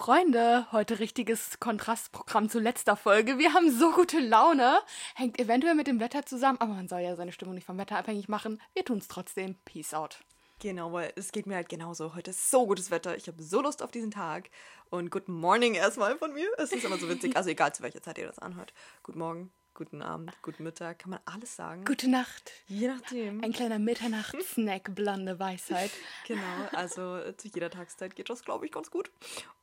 Freunde, heute richtiges Kontrastprogramm zu letzter Folge. Wir haben so gute Laune. Hängt eventuell mit dem Wetter zusammen, aber man soll ja seine Stimmung nicht vom Wetter abhängig machen. Wir tun es trotzdem. Peace out. Genau, weil es geht mir halt genauso. Heute ist so gutes Wetter. Ich habe so Lust auf diesen Tag. Und Good Morning erstmal von mir. Es ist immer so witzig. Also egal zu welcher Zeit ihr das anhört. Guten Morgen, guten Abend, guten Mittag. Kann man alles sagen. Gute Nacht. Je nachdem. Ein kleiner Mitternachtssnack, blonde Weisheit. Genau, also äh, zu jeder Tageszeit geht das, glaube ich, ganz gut.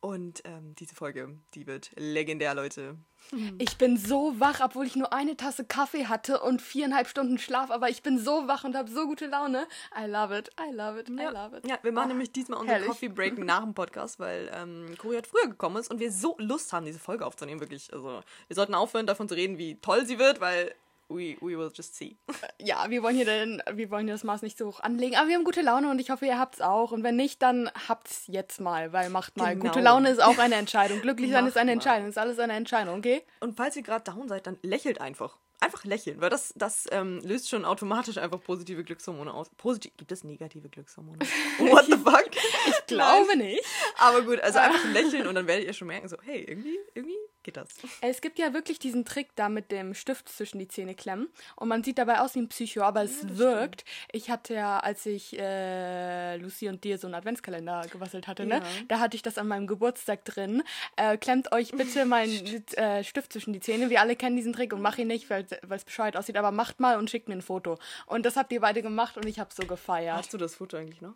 Und ähm, diese Folge, die wird legendär, Leute. Ich bin so wach, obwohl ich nur eine Tasse Kaffee hatte und viereinhalb Stunden Schlaf, aber ich bin so wach und habe so gute Laune. I love it, I love it, I love it. Ja, wir machen Oh, nämlich diesmal unseren herrlich. Coffee Break nach dem Podcast, weil ähm, Cory hat früher gekommen ist und wir so Lust haben, diese Folge aufzunehmen, wirklich. Also, wir sollten aufhören, davon zu reden, wie toll sie wird, weil we, we will just see. Ja, wir wollen hier den, wir wollen hier das Maß nicht so hoch anlegen, aber wir haben gute Laune und ich hoffe, ihr habt's auch. Und wenn nicht, dann habt's jetzt mal, weil macht mal. Genau. Gute Laune ist auch eine Entscheidung. Glücklich sein ist eine. Entscheidung. Ist alles eine Entscheidung, okay? Und falls ihr gerade down seid, dann lächelt einfach. Einfach lächeln, weil das, das ähm, löst schon automatisch einfach positive Glückshormone aus. Positiv, gibt es negative Glückshormone? What the fuck? Ich Glaube nicht. Aber gut, also einfach lächeln und dann werdet ihr schon merken, so, hey, irgendwie, irgendwie geht das. Es gibt ja wirklich diesen Trick da mit dem Stift zwischen die Zähne klemmen und man sieht dabei aus wie ein Psycho, aber es wirkt. Ich hatte ja, als ich äh, Lucy und dir so einen Adventskalender gebastelt hatte, ne, Ja. da hatte ich das an meinem Geburtstag drin. Äh, klemmt euch bitte meinen äh, Stift zwischen die Zähne. Wir alle kennen diesen Trick und mach ihn nicht, weil es bescheuert aussieht, aber macht mal und schickt mir ein Foto. Und das habt ihr beide gemacht und ich habe so gefeiert. Hast du das Foto eigentlich noch?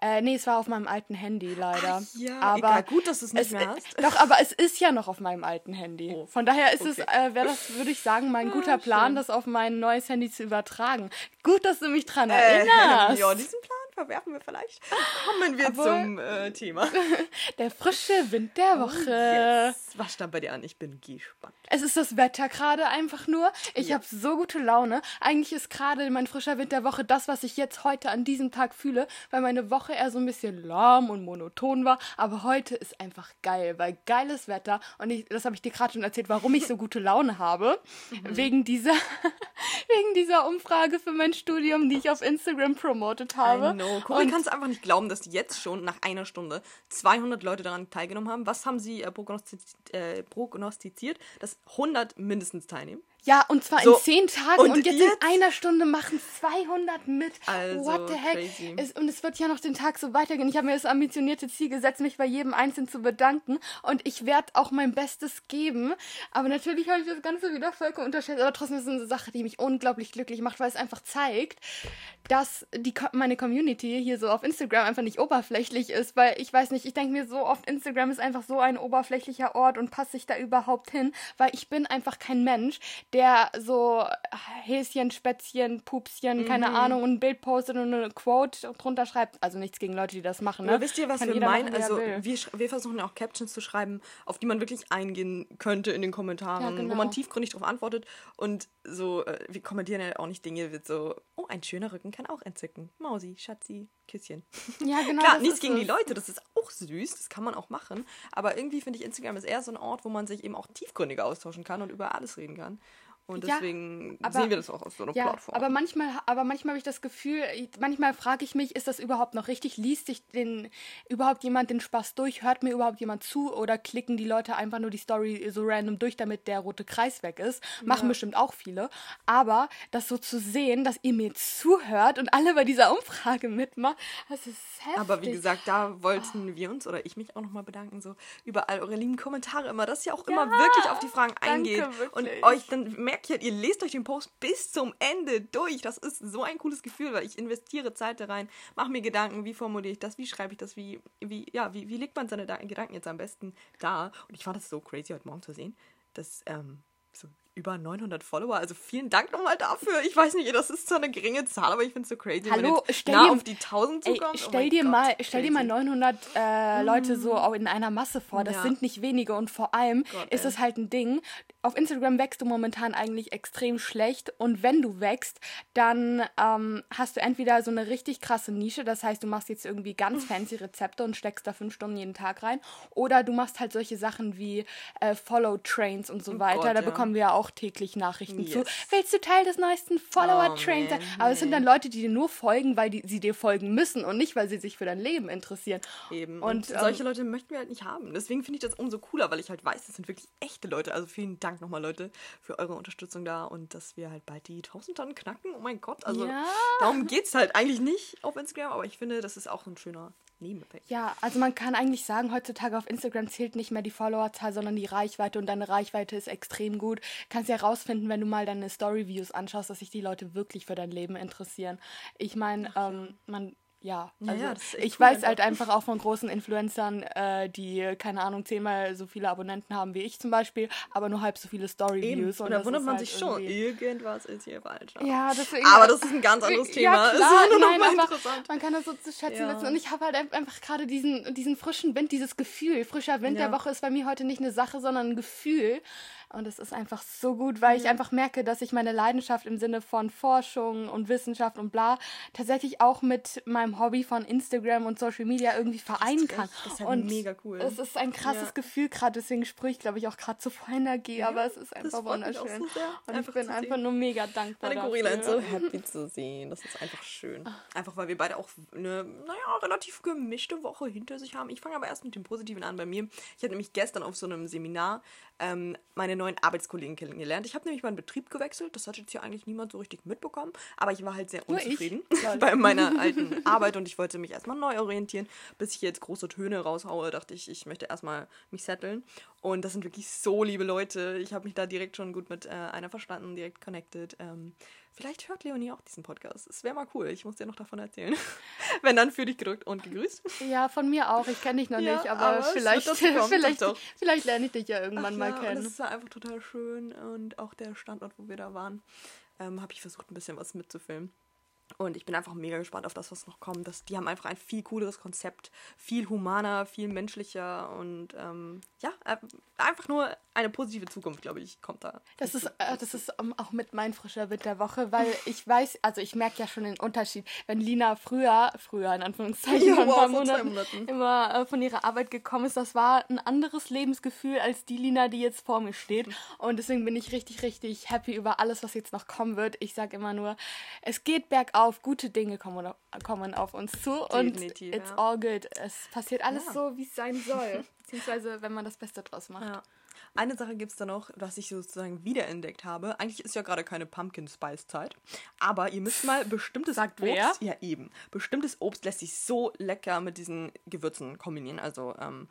Äh, nee, es war auf meinem alten Handy leider. Ach ja, aber egal. Gut, dass du es nicht es, mehr hast. Doch, aber es ist ja noch auf meinem alten Handy. Oh, Von daher ist es, okay. äh, wäre das, würde ich sagen, mein guter Plan, schön. das auf mein neues Handy zu übertragen. Gut, dass du mich dran Äh, erinnerst. ja, diesen Plan verwerfen wir vielleicht. Kommen wir Obwohl- zum äh, Thema. Der frische Wind der Woche. Oh, Yes. Was stand bei dir an? Ich bin gespannt. Es ist das Wetter gerade einfach nur. Ich Ja. habe so gute Laune. Eigentlich ist gerade mein frischer Wind der Woche das, was ich jetzt heute an diesem Tag fühle, weil meine Woche eher so ein bisschen lahm und monoton war. Aber heute ist einfach geil, weil geiles Wetter. Und ich, das habe ich dir gerade schon erzählt, warum ich so gute Laune habe. Mhm. Wegen dieser, wegen dieser Umfrage für mein Studium, die ich auf Instagram promotet habe. I know. Cory Und kann es einfach nicht glauben, dass jetzt schon nach einer Stunde 200 Leute daran teilgenommen haben. Was haben sie äh, prognostiz äh, prognostiziert? Dass 100 mindestens teilnehmen. Ja, und zwar So, in zehn Tagen und, und jetzt, jetzt? in einer Stunde machen 200 mit. Also, What the heck? crazy. Es, und es wird ja noch den Tag so weitergehen. Ich habe mir das ambitionierte Ziel gesetzt, mich bei jedem Einzelnen zu bedanken. Und ich werde auch mein Bestes geben. Aber natürlich habe ich das Ganze wieder vollkommen unterschätzt. Aber trotzdem ist es eine Sache, die mich unglaublich glücklich macht, weil es einfach zeigt, dass die, meine Community hier so auf Instagram einfach nicht oberflächlich ist. Weil ich weiß nicht, ich denke mir so oft, Instagram ist einfach so ein oberflächlicher Ort und passe ich da überhaupt hin, weil ich bin einfach kein Mensch, der so Häschen, Spätzchen, Pupschen, keine Mhm. Ahnung, und ein Bild postet und eine Quote drunter schreibt. Also nichts gegen Leute, die das machen. Ne? Aber wisst ihr, was Kann wir meinen? machen, Also wir, wir versuchen ja auch Captions zu schreiben, auf die man wirklich eingehen könnte in den Kommentaren, Ja, genau. wo man tiefgründig darauf antwortet. Und so, äh, wir kommentieren ja auch nicht Dinge, wird so, oh, ein schöner Rücken kann auch entzücken. Mausi, Schatzi, Küsschen. ja, genau. Klar, nichts gegen die es. Leute, das ist auch süß, das kann man auch machen. Aber irgendwie finde ich Instagram ist eher so ein Ort, wo man sich eben auch tiefgründiger austauschen kann und über alles reden kann. Und Ja, deswegen aber- sehen wir das auch auf so einer Ja, Plattform. aber manchmal, aber manchmal habe ich das Gefühl, manchmal frage ich mich, ist das überhaupt noch richtig? Liest sich den überhaupt jemand den Spaß durch? Hört mir überhaupt jemand zu? Oder klicken die Leute einfach nur die Story so random durch, damit der rote Kreis weg ist? Machen bestimmt auch viele. Aber das so zu sehen, dass ihr mir zuhört und alle bei dieser Umfrage mitmacht, das ist heftig. Aber wie gesagt, da wollten wir uns oder ich mich auch nochmal bedanken, so über all eure lieben Kommentare immer, dass ihr auch immer Ja, wirklich auf die Fragen danke, eingeht. Und wirklich. euch dann merkt ihr, ihr lest euch den Post bis zum Ende durch. Das ist so ein cooles Gefühl, weil ich investiere Zeit da rein, mache mir Gedanken, wie formuliere ich das, wie schreibe ich das, wie, wie, ja, wie, wie legt man seine Da- Gedanken jetzt am besten da. Und ich fand das so crazy heute Morgen zu sehen, dass ähm, so über 900 Follower, also vielen Dank nochmal dafür. Ich weiß nicht, das ist zwar eine geringe Zahl, aber ich finde es so crazy, wenn Hallo, jetzt stell nah dir- auf die 1000 Ey, zukommt. Oh stell mein dir Gott, mal, stell dir mal crazy. 900 äh, Leute so auch in einer Masse vor. Das Ja. sind nicht wenige und vor allem Gott, ist ey. es halt ein Ding. Auf Instagram wächst du momentan eigentlich extrem schlecht und wenn du wächst, dann ähm, hast du entweder so eine richtig krasse Nische, das heißt, du machst jetzt irgendwie ganz fancy Rezepte und steckst da fünf Stunden jeden Tag rein, oder du machst halt solche Sachen wie äh, Follow Trains und so weiter. Gott, da ja. bekommen wir ja auch täglich Nachrichten zu. Yes. Willst du Teil des neuesten Follower-Trains sein? man, Aber es sind dann Leute, die dir nur folgen, weil die, sie dir folgen müssen und nicht, weil sie sich für dein Leben interessieren. Eben. Und, Und, solche ähm, Leute möchten wir halt nicht haben. Deswegen finde ich das umso cooler, weil ich halt weiß, das sind wirklich echte Leute. Also vielen Dank nochmal, Leute, für eure Unterstützung da und dass wir halt bald die 1000 Tonnen knacken. Oh mein Gott. Also Ja. darum geht es halt eigentlich nicht auf Instagram, aber ich finde, das ist auch ein schöner Nebeneffekt. Ja, also man kann eigentlich sagen, heutzutage auf Instagram zählt nicht mehr die Followerzahl, sondern die Reichweite und deine Reichweite ist extrem gut. Kannst ja rausfinden, wenn du mal deine Story-Views anschaust, dass sich die Leute wirklich für dein Leben interessieren. Ich meine, ähm, man, ja, also ja, ich cool weiß einfach. halt einfach auch von großen Influencern, äh, die, keine Ahnung, zehnmal so viele Abonnenten haben wie ich zum Beispiel, aber nur halb so viele. Story-Views. Und da wundert man halt sich schon, irgendwas ist hier falsch. Ja, deswegen. Aber das ist ein ganz anderes Thema. Ja, Es klar, ist nur noch nein, mal aber interessant. man kann das so zu schätzen Ja. wissen. Und ich habe halt ein- einfach gerade diesen, diesen frischen Wind, dieses Gefühl. Frischer Wind der Woche ist bei mir heute nicht eine Sache, sondern ein Gefühl. Und es ist einfach so gut, weil ich einfach merke, dass ich meine Leidenschaft im Sinne von Forschung und Wissenschaft und bla tatsächlich auch mit meinem Hobby von Instagram und Social Media irgendwie vereinen kann. Das ist halt und mega cool. Es ist ein krasses Ja. Gefühl gerade, deswegen sprühe ich, glaube ich, auch gerade zu voll Energie, aber es ist einfach wunderschön. so und einfach ich bin einfach sehen. nur mega dankbar. Meine Gorilla ist so happy zu sehen. Das ist einfach schön. Ah. Einfach weil wir beide auch eine, naja, relativ gemischte Woche hinter sich haben. Ich fange aber erst mit dem Positiven an bei mir. Ich habe nämlich gestern auf so einem Seminar ähm, meine neuen Arbeitskollegen kennengelernt. Ich habe nämlich meinen Betrieb gewechselt. Das hat jetzt hier eigentlich niemand so richtig mitbekommen. Aber ich war halt sehr unzufrieden bei meiner alten Arbeit und ich wollte mich erstmal neu orientieren. Bis ich jetzt große Töne raushaue, dachte ich, ich möchte erstmal mich setteln. Und das sind wirklich so liebe Leute. Ich habe mich da direkt schon gut mit äh, einer verstanden, direkt connected. Ähm, vielleicht hört Leonie auch diesen Podcast. Es wäre mal cool. Ich muss dir noch davon erzählen. Wenn dann für dich gedrückt und gegrüßt. Ja, von mir auch. Ich kenne dich noch Ja, nicht, aber, aber vielleicht, vielleicht, vielleicht lerne ich dich ja irgendwann Ach mal ja, und kennen. Das war einfach total schön. Und auch der Standort, wo wir da waren, ähm, habe ich versucht, ein bisschen was mitzufilmen. Und ich bin einfach mega gespannt auf das, was noch kommt. Das, die haben einfach ein viel cooleres Konzept, viel humaner, viel menschlicher und ähm, ja, äh, einfach nur eine positive Zukunft, glaube ich, kommt da. Das ist, äh, das ist ähm, auch mit mein frischer Wind der Woche, weil ich weiß, also ich merke ja schon den Unterschied. Wenn Lina früher, früher in Anführungszeichen, Ja, wow, Monaten, Monaten. immer äh, von ihrer Arbeit gekommen ist, das war ein anderes Lebensgefühl als die Lina, die jetzt vor mir steht. Und deswegen bin ich richtig, richtig happy über alles, was jetzt noch kommen wird. Ich sage immer nur, es geht bergauf, gute Dinge kommen, kommen auf uns zu Definitiv, und it's ja. all good. Es passiert alles Ja. so, wie es sein soll. Beziehungsweise, wenn man das Beste draus macht. Ja. Eine Sache gibt es da noch, was ich sozusagen wiederentdeckt habe. Eigentlich ist ja gerade keine Pumpkin Spice Zeit, aber ihr müsst mal bestimmtes Sagt Obst. wer? Ja, eben. Bestimmtes Obst lässt sich so lecker mit diesen Gewürzen kombinieren. Also ähm,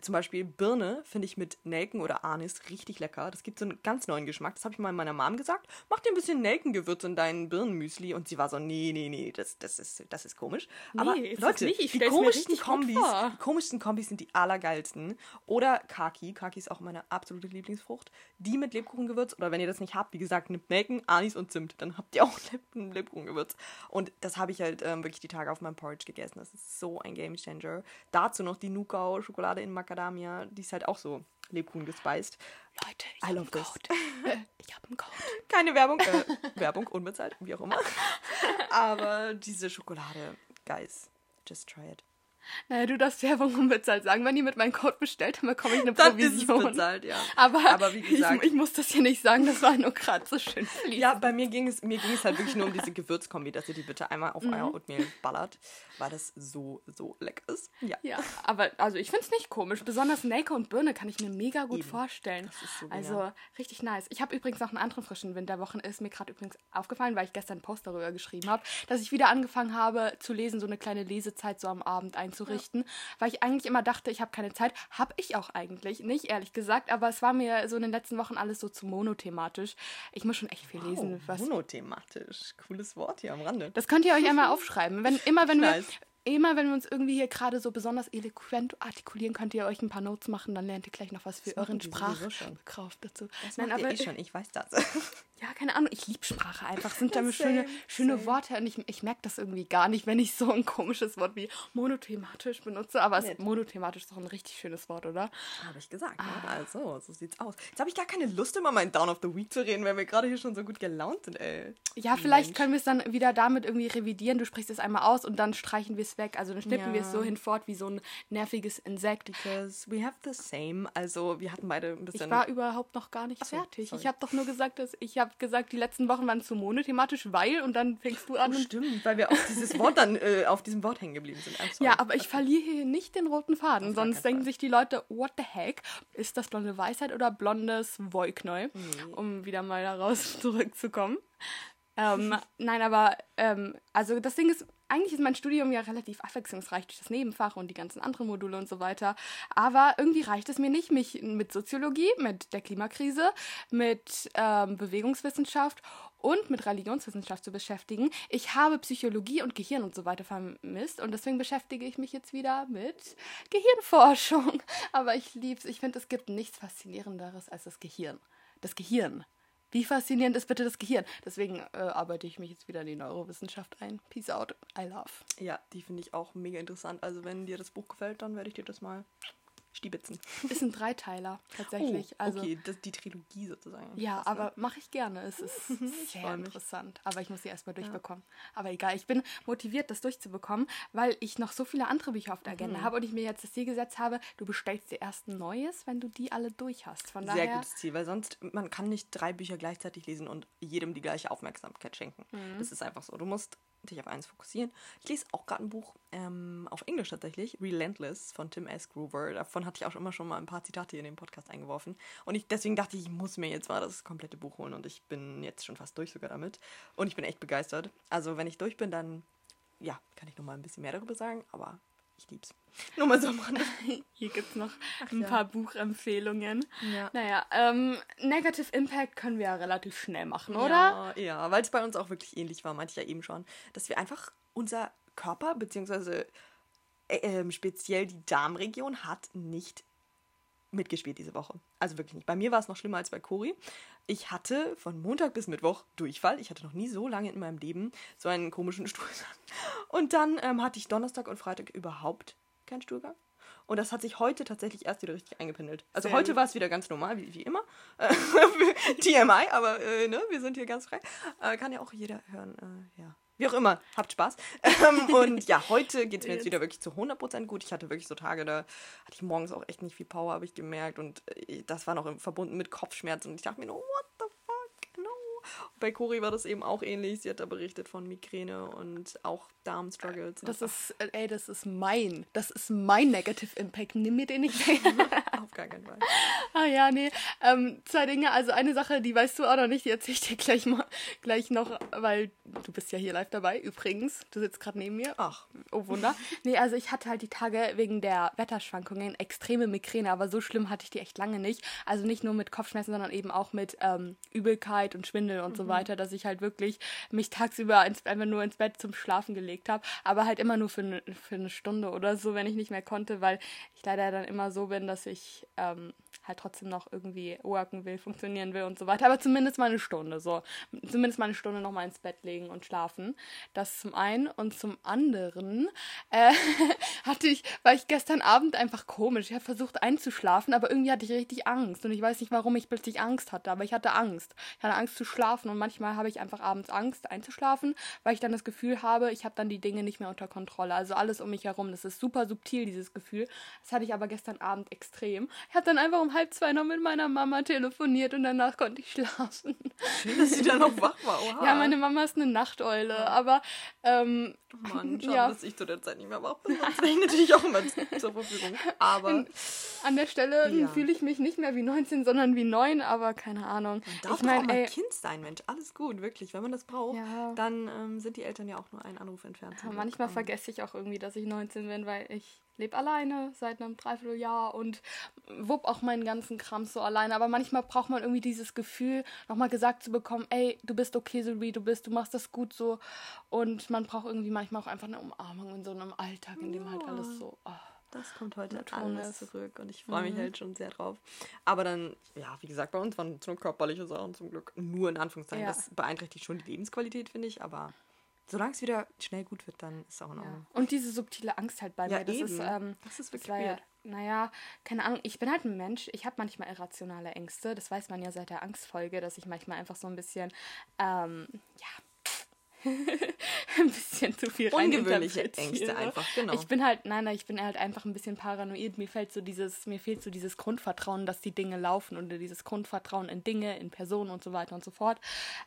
zum Beispiel Birne finde ich mit Nelken oder Anis richtig lecker. Das gibt so einen ganz neuen Geschmack. Das habe ich mal meiner Mom gesagt. Mach dir ein bisschen Nelkengewürz in deinen Birnenmüsli. Und sie war so, nee, nee, nee, das, das, ist, das ist komisch. Aber Nee, das Leute, die komischsten Kombis, die komischsten Kombis sind die allergeilsten. Oder Kaki. Kaki ist auch meine absolute Lieblingsfrucht. Die mit Lebkuchengewürz. Oder wenn ihr das nicht habt, wie gesagt, nehmt Nelken, Anis und Zimt. Dann habt ihr auch ein Lebkuchengewürz. Und das habe ich halt ähm, wirklich die Tage auf meinem Porridge gegessen. Das ist so ein Gamechanger. Dazu noch die Nukao Schokolade in Macadamia. Die ist halt auch so Lebkuchen gespeist. Leute, ich habe einen. Code. Ich habe einen Code. Keine Werbung. Äh, Werbung unbezahlt, wie auch immer. Aber diese Schokolade, guys, just try it. Naja, du darfst Werbung unbezahlt sagen. Wenn ihr mit meinem Code bestellt, dann bekomme ich eine Dann ist es Provision. bezahlt, ja. Aber, Aber wie gesagt- ich, ich muss das hier nicht sagen, das war nur gerade so schön fließend. Ja, bei mir ging es, mir ging es halt wirklich nur um diese Gewürzkombi, dass ihr die bitte einmal auf Mhm. euer Oatmeal ballert, weil das so, so lecker ist. Ja. Ja, aber also ich finde es nicht komisch. Besonders Nelke und Birne kann ich mir mega gut Eben. vorstellen. Das ist so also richtig nice. Ich habe übrigens noch einen anderen frischen Winterwochen. Ist mir gerade übrigens aufgefallen, weil ich gestern einen Post darüber geschrieben habe, dass ich wieder angefangen habe zu lesen, so eine kleine Lesezeit so am Abend einzurichten. Weil ich eigentlich immer dachte, ich habe keine Zeit. Habe ich auch eigentlich. Nicht, ehrlich gesagt. Aber es war mir so in den letzten Wochen alles so zu monothematisch. Ich muss schon echt viel lesen. Was monothematisch. Cooles Wort hier am Rande. das könnt ihr euch einmal aufschreiben. Wenn, immer, wenn wir, Nice. Immer wenn wir uns irgendwie hier gerade so besonders eloquent artikulieren, könnt ihr euch ein paar Notes machen, dann lernt ihr gleich noch was für machen euren. Sprachgebrauch dazu. Das Nein, aber ihr eh schon, ich weiß das. ja, keine Ahnung, ich liebe Sprache einfach. Sind damit schöne, schöne same. Worte und ich, ich merke das irgendwie gar nicht, wenn ich so ein komisches Wort wie monothematisch benutze. Aber es, monothematisch ist doch ein richtig schönes Wort, oder? Habe ich gesagt. Ah. Ne? Also, so sieht's aus. Jetzt habe ich gar keine Lust, immer meinen Down of the Week zu reden, weil wir gerade hier schon so gut gelaunt sind, ey. Ja, vielleicht Mensch. können wir es dann wieder damit irgendwie revidieren. Du sprichst es einmal aus und dann streichen wir ist weg. Also dann schnippen wir es Ja. so hinfort wie so ein nerviges Insekt. Because we have the same. Also wir hatten beide ein bisschen. Ich war überhaupt noch gar nicht so, fertig. sorry. Ich habe doch nur gesagt, dass ich habe gesagt, die letzten Wochen waren zu monothematisch, weil und dann fängst du an oh, stimmt, weil wir auf dieses Wort dann äh, auf diesem Wort hängen geblieben sind. Ja, aber ich verliere hier nicht den roten Faden, sonst denken Fall. sich die Leute, what the heck? Ist das blonde Weisheit oder blondes Wollknäuel? Mhm. Um wieder mal daraus zurückzukommen. Ähm, nein, aber ähm, also das Ding ist, eigentlich ist mein Studium ja relativ abwechslungsreich durch das Nebenfach und die ganzen anderen Module und so weiter. Aber irgendwie reicht es mir nicht, mich mit Soziologie, mit der Klimakrise, mit ähm, Bewegungswissenschaft und mit Religionswissenschaft zu beschäftigen. Ich habe Psychologie und Gehirn und so weiter vermisst und deswegen beschäftige ich mich jetzt wieder mit Gehirnforschung. Aber ich lieb's. Ich finde, es gibt nichts Faszinierenderes als das Gehirn. Das Gehirn. Wie faszinierend ist bitte das Gehirn? Deswegen äh, arbeite ich mich jetzt wieder in die Neurowissenschaft ein. Peace out. I love. Ja, die finde ich auch mega interessant. Also wenn dir das Buch gefällt, dann werde ich dir das mal stiebitzen. Ist ein Dreiteiler tatsächlich. Oh, also okay, das, die Trilogie sozusagen. Ja, Krass, ne? aber mache ich gerne. Es ist sehr interessant. Aber ich muss sie erstmal durchbekommen. Aber egal, ich bin motiviert, das durchzubekommen, weil ich noch so viele andere Bücher auf der Mhm. Agenda habe und ich mir jetzt das Ziel gesetzt habe, du bestellst dir erst ein neues, wenn du die alle durch hast. Von Sehr daher, gutes Ziel, weil sonst, man kann nicht drei Bücher gleichzeitig lesen und jedem die gleiche Aufmerksamkeit schenken. Mhm. Das ist einfach so. Du musst dich auf eins fokussieren. Ich lese auch gerade ein Buch ähm, auf Englisch tatsächlich, Relentless von Tim S. Groover. Davon hatte ich auch immer schon mal ein paar Zitate in den Podcast eingeworfen. Und ich, deswegen dachte ich, ich muss mir jetzt mal das komplette Buch holen und ich bin jetzt schon fast durch sogar damit. Und ich bin echt begeistert. Also wenn ich durch bin, dann ja, kann ich noch mal ein bisschen mehr darüber sagen, aber ich lieb's. Nur mal so am Rande. hier gibt es noch ein ja. paar Buchempfehlungen. Ja. Naja, ähm, Negative Impact können wir ja relativ schnell machen, oder? Ja, ja weil es bei uns auch wirklich ähnlich war, meinte ich ja eben schon, dass wir einfach unser Körper, beziehungsweise äh, ähm, speziell die Darmregion, hat nicht mitgespielt diese Woche. Also wirklich nicht. Bei mir war es noch schlimmer als bei Cori. Ich hatte von Montag bis Mittwoch Durchfall. Ich hatte noch nie so lange in meinem Leben so einen komischen Stuhlgang. Und dann ähm, hatte ich Donnerstag und Freitag überhaupt keinen Stuhlgang. Und das hat sich heute tatsächlich erst wieder richtig eingependelt. Also Sehr heute war es wieder ganz normal, wie, wie immer. Äh, TMI, aber äh, ne, wir sind hier ganz frei. Äh, kann ja auch jeder hören. Äh, ja. Wie auch immer, habt Spaß. Ähm, und ja, heute geht es mir jetzt wieder wirklich zu 100% gut. Ich hatte wirklich so Tage, da hatte ich morgens auch echt nicht viel Power, habe ich gemerkt. Und äh, das war noch verbunden mit Kopfschmerzen. Und ich dachte mir nur, what the fuck, no. Und bei Cori war das eben auch ähnlich. Sie hat da berichtet von Migräne und auch Darmstruggles. Das ist, äh, ey, das ist mein, das ist mein Negative Impact. Nimm mir den nicht weg. auf gar keinen Fall. Ah ja, nee. Ähm, zwei Dinge. Also eine Sache, die weißt du auch noch nicht, die erzähle ich dir gleich mal gleich noch, weil du bist ja hier live dabei, übrigens. Du sitzt gerade neben mir. Ach, Oh Wunder. Nee, also ich hatte halt die Tage wegen der Wetterschwankungen extreme Migräne, aber so schlimm hatte ich die echt lange nicht. Also nicht nur mit Kopfschmerzen, sondern eben auch mit ähm, Übelkeit und Schwindel und so weiter, dass ich halt wirklich mich tagsüber ins, einfach nur ins Bett zum Schlafen gelegt habe, aber halt immer nur für, ne, für eine Stunde oder so, wenn ich nicht mehr konnte, weil ich leider dann immer so bin, dass ich ähm, halt trotzdem noch irgendwie worken will, funktionieren will und so weiter. Aber zumindest mal eine Stunde, so. Zumindest mal eine Stunde nochmal ins Bett legen und schlafen. Das zum einen. Und zum anderen äh, hatte ich, war ich gestern Abend einfach komisch. Ich habe versucht einzuschlafen, aber irgendwie hatte ich richtig Angst. Und ich weiß nicht, warum ich plötzlich Angst hatte, aber ich hatte Angst. Ich hatte Angst zu schlafen und manchmal habe ich einfach abends Angst einzuschlafen, weil ich dann das Gefühl habe, ich habe dann die Dinge nicht mehr unter Kontrolle. Also alles um mich herum. Das ist super subtil, dieses Gefühl. Das hatte ich aber gestern Abend extrem. Ich habe dann einfach um halb zwei noch mit meiner Mama telefoniert und danach konnte ich schlafen. schön, dass sie dann noch wach war. Oha. Ja, meine Mama ist eine Nachteule, aber ähm, Mann, schade, Ja. dass ich zu der Zeit nicht mehr wach bin. Sonst wäre ich natürlich auch immer zu- zur Verfügung. Aber an der Stelle Ja. fühle ich mich nicht mehr wie 19, sondern wie 9, aber keine Ahnung. man darf ich doch auch mal ey, Kind sein, Mensch. Alles gut, wirklich. Wenn man das braucht, Ja. dann ähm, sind die Eltern ja auch nur einen Anruf entfernt. Ja, manchmal vergesse ich auch irgendwie, dass ich 19 bin, weil ich lebe alleine seit einem Dreivierteljahr und wupp auch meinen ganzen Kram so alleine. Aber manchmal braucht man irgendwie dieses Gefühl, nochmal gesagt zu bekommen, ey, du bist okay, so wie du bist, du machst das gut so. Und man braucht irgendwie manchmal auch einfach eine Umarmung in so einem Alltag, in dem halt Ja. alles so. Oh. Das kommt heute alles ist. zurück und ich freue mich Mhm. halt schon sehr drauf. Aber dann, ja, wie gesagt, bei uns waren es nur körperliche Sachen zum Glück. Nur in Anführungszeichen. Ja. Das beeinträchtigt schon die Lebensqualität, finde ich. Aber solange es wieder schnell gut wird, dann ist es auch in Ja. Ordnung. Und diese subtile Angst halt bei Ja, mir. Das ist, eben. ähm, Das ist wirklich weird. naja, keine Ahnung, ich bin halt ein Mensch, ich habe manchmal irrationale Ängste. Das weiß man ja seit der Angstfolge, dass ich manchmal einfach so ein bisschen, ähm, ja, ein bisschen zu viel Ungewöhnliche. Ängste einfach, genau. Ich bin halt, nein, nein, ich bin halt einfach ein bisschen paranoid. Mir fällt so dieses, mir fehlt so dieses Grundvertrauen, dass die Dinge laufen und dieses Grundvertrauen in Dinge, in Personen und so weiter und so fort.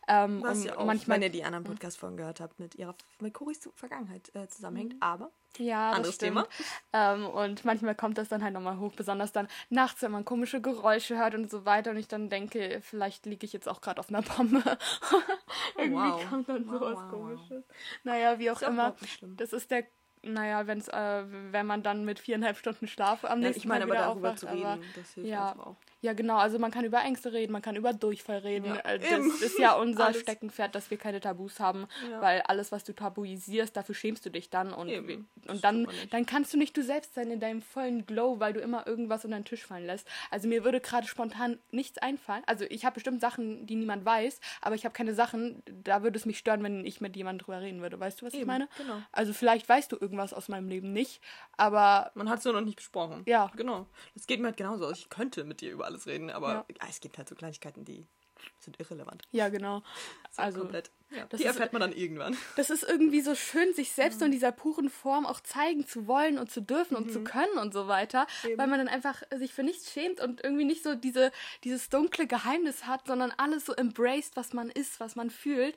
Ähm, Was und ja auch, manchmal, wenn ihr die anderen Podcast-Folgen gehört habt, mit ihrer mit Coris Vergangenheit äh, zusammenhängt. Aber ja, anderes das stimmt. Thema. Ähm, und manchmal kommt das dann halt nochmal hoch, besonders dann nachts, wenn man komische Geräusche hört und so weiter und ich dann denke, vielleicht liege ich jetzt auch gerade auf einer Bombe. Irgendwie wow. kommt dann Wow, sowas wow, komisches. Naja, wie auch auch immer. Das ist der, naja, wenn's, äh, wenn man dann mit viereinhalb Stunden Schlaf am nächsten ich meine Tag aber wieder aufwacht, zu aber reden, das hilft ja. auch. ja, genau. Also man kann über Ängste reden, man kann über Durchfall reden. Ja, Äh, eben. das ist ja unser Alles. Steckenpferd, dass wir keine Tabus haben, Ja. weil alles, was du tabuisierst, dafür schämst du dich dann und, Eben. und dann, dann kannst du nicht du selbst sein in deinem vollen Glow, weil du immer irgendwas unter den Tisch fallen lässt. Also mir würde gerade spontan nichts einfallen. Also ich habe bestimmt Sachen, die niemand weiß, aber ich habe keine Sachen, da würde es mich stören, wenn ich mit jemandem drüber reden würde. Weißt du, was ich Eben, meine? genau. Also vielleicht weißt du irgendwas aus meinem Leben nicht, aber Man hat es nur noch nicht besprochen. Ja. Genau. Das geht mir halt genauso. Also ich könnte mit dir über alles reden, aber Ja. ja, es gibt halt so Kleinigkeiten, die sind irrelevant. ja, genau. So Also komplett. Ja, das die ist- erfährt man dann irgendwann. Das ist irgendwie so schön, sich selbst Mhm. so in dieser puren Form auch zeigen zu wollen und zu dürfen und zu können und so weiter, Eben. weil man dann einfach sich für nichts schämt und irgendwie nicht so diese, dieses dunkle Geheimnis hat, sondern alles so embraced, was man ist, was man fühlt.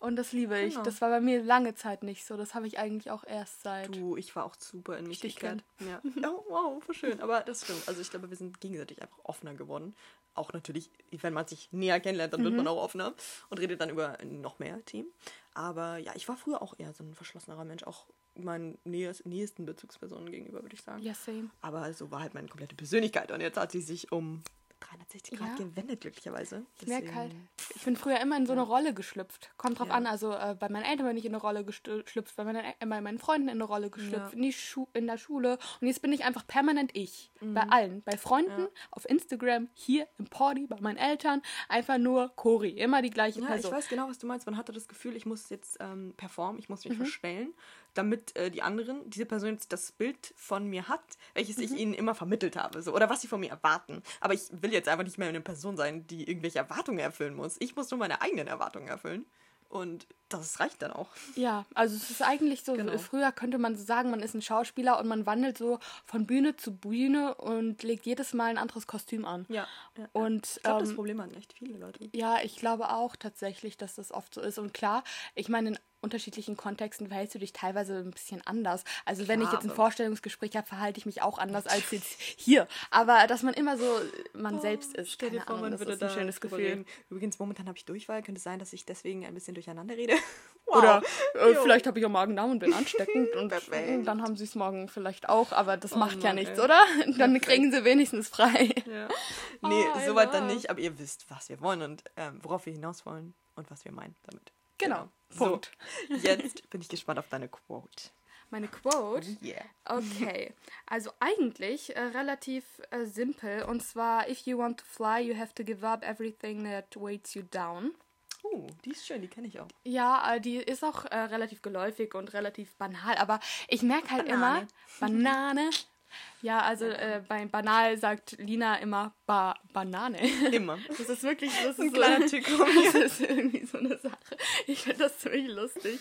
Und das liebe ich. Genau. Das war bei mir lange Zeit nicht so. Das habe ich eigentlich auch erst seit. Du, ich war auch super in mich gekehrt. Ja. Oh, wow, voll schön. Aber das stimmt. Also ich glaube, wir sind gegenseitig einfach offener geworden. Auch natürlich, wenn man sich näher kennenlernt, dann Mhm. wird man auch offener und redet dann über noch mehr Themen. Aber ja, ich war früher auch eher so ein verschlossenerer Mensch, auch meinen nächsten Bezugspersonen gegenüber, würde ich sagen. Ja, same. Aber so war halt meine komplette Persönlichkeit und jetzt hat sie sich um 360 Grad Ja. gewendet, glücklicherweise. Ich merke halt, ich bin früher immer in so eine Rolle geschlüpft. Kommt drauf Ja. an, also äh, bei meinen Eltern bin ich in eine Rolle geschlüpft, bei meinen, äh, bei meinen Freunden in eine Rolle geschlüpft, Ja. in, die Schu in der Schule. Und jetzt bin ich einfach permanent ich. Mhm. Bei allen. Bei Freunden, auf Instagram, hier im Party, bei meinen Eltern. Einfach nur Cori. Immer die gleiche Ja, Person. ich weiß genau, was du meinst. Man hatte das Gefühl, ich muss jetzt ähm, performen, ich muss Mhm. mich verstellen, damit äh, die anderen, diese Person jetzt das Bild von mir hat, welches Mhm. ich ihnen immer vermittelt habe. So, oder was sie von mir erwarten. Aber ich will jetzt einfach nicht mehr eine Person sein, die irgendwelche Erwartungen erfüllen muss. Ich muss nur meine eigenen Erwartungen erfüllen. Und das reicht dann auch. Ja, also es ist eigentlich so, Genau. früher könnte man so sagen, man ist ein Schauspieler und man wandelt so von Bühne zu Bühne und legt jedes Mal ein anderes Kostüm an. Ja. ja. Und Ich glaube, das ähm, Problem hatten echt viele Leute. Ja, ich glaube auch tatsächlich, dass das oft so ist. Und klar, ich meine, in unterschiedlichen Kontexten verhältst du dich teilweise ein bisschen anders. Also wenn ich Klar, jetzt ein aber- Vorstellungsgespräch habe, verhalte ich mich auch anders als jetzt hier. Aber dass man immer so man selbst ist. Oh, Stell dir vor, Ahnung, man das würde ist ein schönes Gefühl. reden. Übrigens, momentan habe ich Durchfall. Könnte es sein, dass ich deswegen ein bisschen durcheinander rede? Wow. Oder äh, vielleicht habe ich auch Magen-Darm und bin ansteckend und dann haben sie es morgen vielleicht auch, aber das Oh macht ja Mann, nichts, ey. oder? Dann Perfekt. kriegen sie wenigstens frei. Ja. Nee, Oh, soweit dann nicht, aber ihr wisst, was wir wollen und ähm, worauf wir hinaus wollen und was wir meinen damit. Genau. So, Punkt. jetzt bin ich gespannt auf deine Quote. Meine Quote. Yeah. Okay, also eigentlich äh, relativ äh, simpel und zwar if you want to fly, you have to give up everything that weights you down. Uh, die ist schön, die kenne ich auch. Ja, äh, die ist auch äh, relativ geläufig und relativ banal, aber ich merke halt Banane. immer Banane. Ja, also äh, bei banal sagt Lina immer ba Banane. Immer. Das ist wirklich das Ein ist kleiner so, Tick von mir. Das ist irgendwie so eine Sache. Ich finde das ziemlich lustig.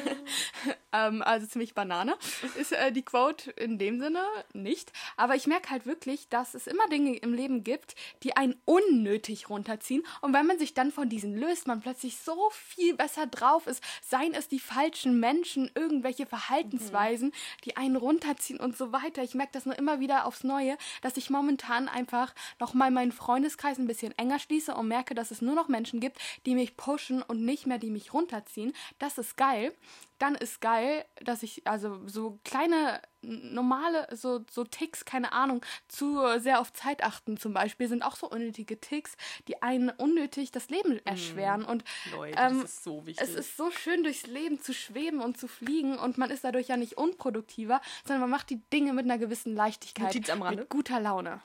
ähm, also ziemlich Banane ist äh, die Quote in dem Sinne nicht. Aber ich merke halt wirklich, dass es immer Dinge im Leben gibt, die einen unnötig runterziehen. Und wenn man sich dann von diesen löst, man plötzlich so viel besser drauf ist. Seien es die falschen Menschen, irgendwelche Verhaltensweisen, die einen runterziehen und so weiter. Ich merke das nur immer wieder aufs Neue, dass ich momentan einfach nochmal meinen Freundeskreis ein bisschen enger schließe und merke, dass es nur noch Menschen gibt, die mich pushen und nicht mehr die mich runterziehen. Das ist geil. Dann ist geil, dass ich, also so kleine, normale, so, so Ticks, keine Ahnung, zu sehr auf Zeit achten zum Beispiel, sind auch so unnötige Ticks, die einen unnötig das Leben erschweren. Und Leute, ähm, das ist so wichtig. es ist so schön, durchs Leben zu schweben und zu fliegen und man ist dadurch ja nicht unproduktiver, sondern man macht die Dinge mit einer gewissen Leichtigkeit. Notiz am Rande. Mit guter Laune.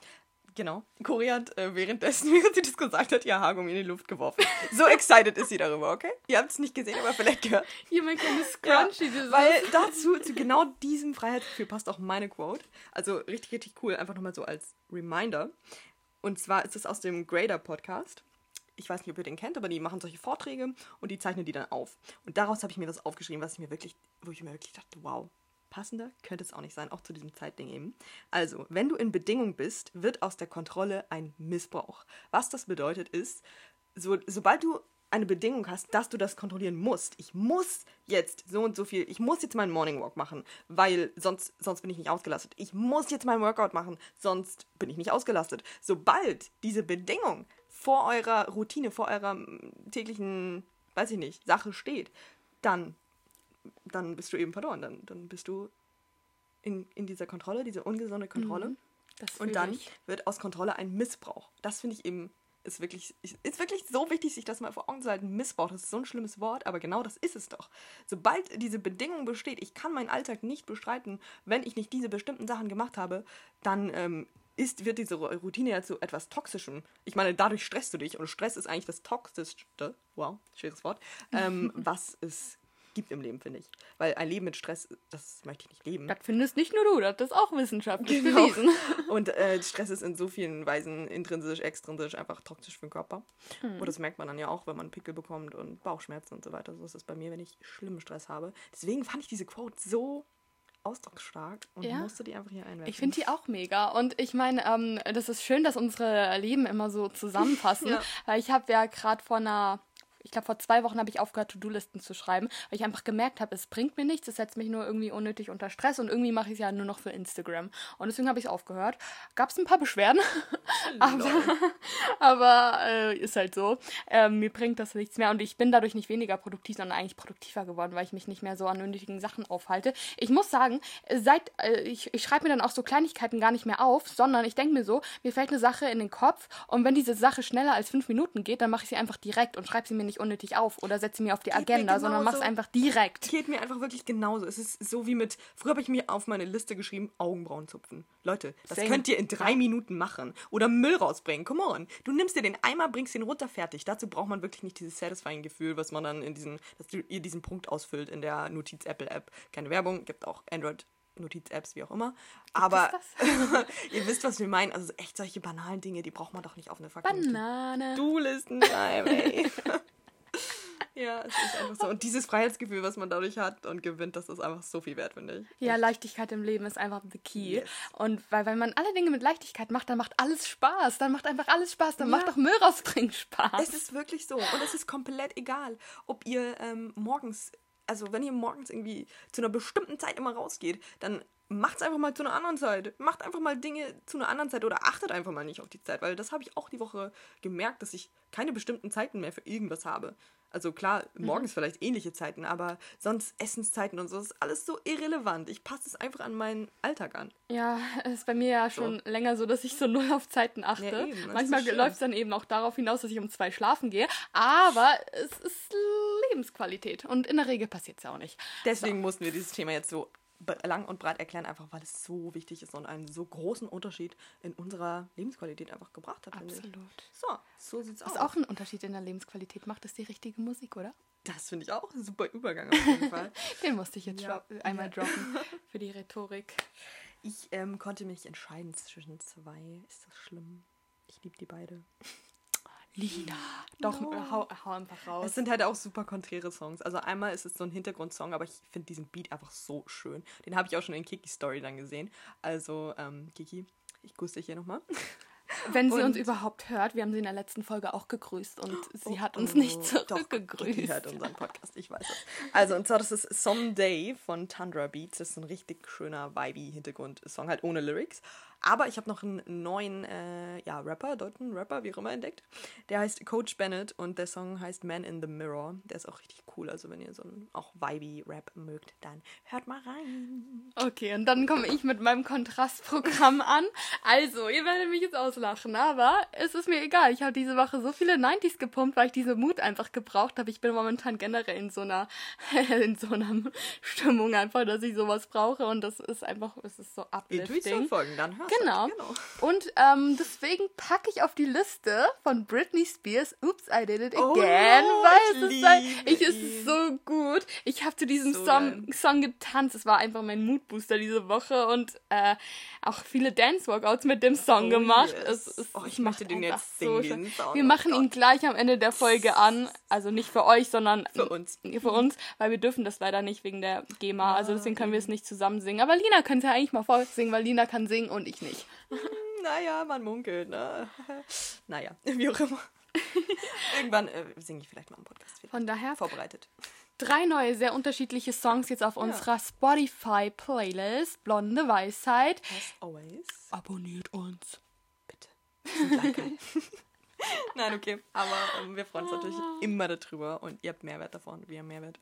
Genau. Cory hat äh, währenddessen, während sie das gesagt hat, ihr Haargummi in die Luft geworfen. So excited ist sie darüber, okay? Ihr habt es nicht gesehen, aber vielleicht gehört. Hier mein kleines Ja, Scrunchie. dieses- weil dazu, zu genau diesem Freiheitsgefühl passt auch meine Quote. Also richtig, richtig cool, einfach nochmal so als Reminder. Und zwar ist es aus dem Grader Podcast. ich weiß nicht, ob ihr den kennt, aber die machen solche Vorträge und die zeichnen die dann auf. Und daraus habe ich mir was aufgeschrieben, was ich mir wirklich, wo ich mir wirklich dachte, wow, passender könnte es auch nicht sein, auch zu diesem Zeitding eben. Also, wenn du in Bedingung bist, wird aus der Kontrolle ein Missbrauch. Was das bedeutet ist, so, sobald du eine Bedingung hast, dass du das kontrollieren musst. Ich muss jetzt so und so viel, ich muss jetzt meinen Morning Walk machen, weil sonst, sonst bin ich nicht ausgelastet. Ich muss jetzt meinen Workout machen, sonst bin ich nicht ausgelastet. Sobald diese Bedingung vor eurer Routine, vor eurer täglichen, weiß ich nicht, Sache steht, dann, dann bist du eben verloren. Dann, dann bist du in, in dieser Kontrolle, diese ungesunde Kontrolle. Mhm, und dann ich. wird aus Kontrolle ein Missbrauch. Das finde ich eben ist wirklich, ist wirklich so wichtig, sich das mal vor Augen zu halten. Missbrauch, das ist so ein schlimmes Wort, aber genau das ist es doch. Sobald diese Bedingung besteht, ich kann meinen Alltag nicht bestreiten, wenn ich nicht diese bestimmten Sachen gemacht habe, dann ähm, ist, wird diese Routine ja zu etwas Toxischem. Ich meine, dadurch stresst du dich und Stress ist eigentlich das Toxischste, wow, schweres Wort, ähm, was es gibt im Leben, finde ich. Weil ein Leben mit Stress, das möchte ich nicht leben. Das findest nicht nur du, das ist auch wissenschaftlich Genau. bewiesen. Und äh, Stress ist in so vielen Weisen intrinsisch, extrinsisch einfach toxisch für den Körper. Hm. Und das merkt man dann ja auch, wenn man Pickel bekommt und Bauchschmerzen und so weiter. So ist es bei mir, wenn ich schlimmen Stress habe. Deswegen fand ich diese Quote so ausdrucksstark und Ja. musste die einfach hier einwerfen. Ich finde die auch mega. Und ich meine, ähm, das ist schön, dass unsere Leben immer so zusammenpassen. Ja. Weil ich habe ja gerade vor einer, ich glaube vor zwei Wochen habe ich aufgehört, To-Do-Listen zu schreiben, weil ich einfach gemerkt habe, es bringt mir nichts, es setzt mich nur irgendwie unnötig unter Stress und irgendwie mache ich es ja nur noch für Instagram. Und deswegen habe ich es aufgehört. Gab es ein paar Beschwerden, aber, aber äh, ist halt so. Ähm, mir bringt das nichts mehr und ich bin dadurch nicht weniger produktiv, sondern eigentlich produktiver geworden, weil ich mich nicht mehr so an unnötigen Sachen aufhalte. Ich muss sagen, äh, seit äh, ich, ich schreibe mir dann auch so Kleinigkeiten gar nicht mehr auf, sondern ich denke mir so, mir fällt eine Sache in den Kopf und wenn diese Sache schneller als fünf Minuten geht, dann mache ich sie einfach direkt und schreibe sie mir nicht unnötig auf oder setze mir auf die Geht Agenda, sondern mache es einfach direkt. Geht mir einfach wirklich genauso. Es ist so wie mit, früher habe ich mir auf meine Liste geschrieben, Augenbrauen zupfen. Leute, das Same. könnt ihr in drei Minuten machen. Oder Müll rausbringen. Come on. Du nimmst dir den Eimer, bringst den runter, fertig. Dazu braucht man wirklich nicht dieses satisfying Gefühl, was man dann in diesen, dass du, ihr diesen Punkt ausfüllt in der Notiz-Apple-App. Keine Werbung, gibt auch Android. Notiz-Apps, wie auch immer. Aber ihr wisst, was wir meinen. Also echt solche banalen Dinge, die braucht man doch nicht auf eine fucking Banane. To-Do-Listen-Time, ey. ja, es ist einfach so. Und dieses Freiheitsgefühl, was man dadurch hat und gewinnt, das ist einfach so viel wert, finde ich. Ja, Leichtigkeit im Leben ist einfach the key. Yes. Und weil, wenn man alle Dinge mit Leichtigkeit macht, dann macht alles Spaß. Dann macht einfach alles Spaß. Dann Ja. macht auch Müll rausbringen Spaß. Es ist wirklich so. Und es ist komplett egal, ob ihr ähm, morgens, also wenn ihr morgens irgendwie zu einer bestimmten Zeit immer rausgeht, dann macht's einfach mal zu einer anderen Zeit. Macht einfach mal Dinge zu einer anderen Zeit oder achtet einfach mal nicht auf die Zeit, weil das habe ich auch die Woche gemerkt, dass ich keine bestimmten Zeiten mehr für irgendwas habe. Also klar, morgens vielleicht ähnliche Zeiten, aber sonst Essenszeiten und so das ist alles so irrelevant. Ich passe es einfach an meinen Alltag an. Ja, es ist bei mir ja schon länger so, dass ich so null auf Zeiten achte. Ja, eben, Manchmal läuft es dann eben auch darauf hinaus, dass ich um zwei schlafen gehe. Aber es ist Lebensqualität. Und in der Regel passiert es ja auch nicht. Deswegen mussten wir dieses Thema jetzt so lang und breit erklären, einfach weil es so wichtig ist und einen so großen Unterschied in unserer Lebensqualität einfach gebracht hat. Absolut. So, so sieht's aus. Was auch einen Unterschied in der Lebensqualität macht, ist die richtige Musik, oder? Das finde ich auch ein super Übergang auf jeden Fall. Den musste ich jetzt Ja. dro- einmal droppen für die Rhetorik. Ich ähm, konnte mich entscheiden zwischen zwei. Ist das schlimm? Ich liebe die beide. Lina. Doch, No. hau, hau einfach raus. Es sind halt auch super konträre Songs. Also einmal ist es so ein Hintergrundsong, aber ich finde diesen Beat einfach so schön. Den habe ich auch schon in Kiki Story dann gesehen. Also ähm, Kiki, ich grüße dich hier nochmal. Wenn sie Und- uns überhaupt hört, wir haben sie in der letzten Folge auch gegrüßt und sie hat uns Oh, nicht zurückgegrüßt. hört unseren Podcast, ich weiß es. Also, und zwar, das ist Someday von Tundra Beats. Das ist ein richtig schöner, vibey Hintergrundsong, halt ohne Lyrics. Aber ich habe noch einen neuen äh, ja, Rapper, deutschen Rapper, wie auch immer, entdeckt. Der heißt Coach Bennett und der Song heißt Man in the Mirror. Der ist auch richtig cool. Also, wenn ihr so einen auch vibey Rap mögt, dann hört mal rein. Okay, und dann komme ich mit meinem Kontrastprogramm an. Also, ihr werdet mich jetzt auslachen, aber es ist mir egal. Ich habe diese Woche so viele 90s gepumpt, weil ich diese Mut einfach gebraucht habe. Ich bin momentan generell in so einer in so einer Stimmung einfach, dass ich sowas brauche und das ist einfach, es ist so uplifting. folgen, dann Genau. Genau. Und ähm, deswegen packe ich auf die Liste von Britney Spears Oops, I Did It Oh Again, no, weil ich es liebe ich, es ist so gut. Ich habe zu diesem So Song, geil. Song getanzt. Es war einfach mein Moodbooster diese Woche und äh, auch viele Dance-Workouts mit dem Song Oh, gemacht. yes. Es, es, Oh, ich möchte den jetzt singen, so. Wir Oh machen ihn gleich am Ende der Folge an. Also nicht für euch, sondern Für uns. für uns, weil wir dürfen das leider nicht wegen der GEMA. Also deswegen können wir es nicht zusammen singen. Aber Lina könnte ja eigentlich mal vorsingen, weil Lina kann singen und ich nicht. Naja, man munkelt, ne? naja, wie auch immer. Irgendwann äh, singe ich vielleicht mal im Podcast wieder. Von daher Vorbereitet. drei neue, sehr unterschiedliche Songs jetzt auf unserer Spotify-Playlist. Blonde Weisheit. As always. Abonniert uns. Bitte. Liken. Nein, okay. Aber ähm, wir freuen uns natürlich immer darüber und ihr habt Mehrwert davon. Wir haben Mehrwert.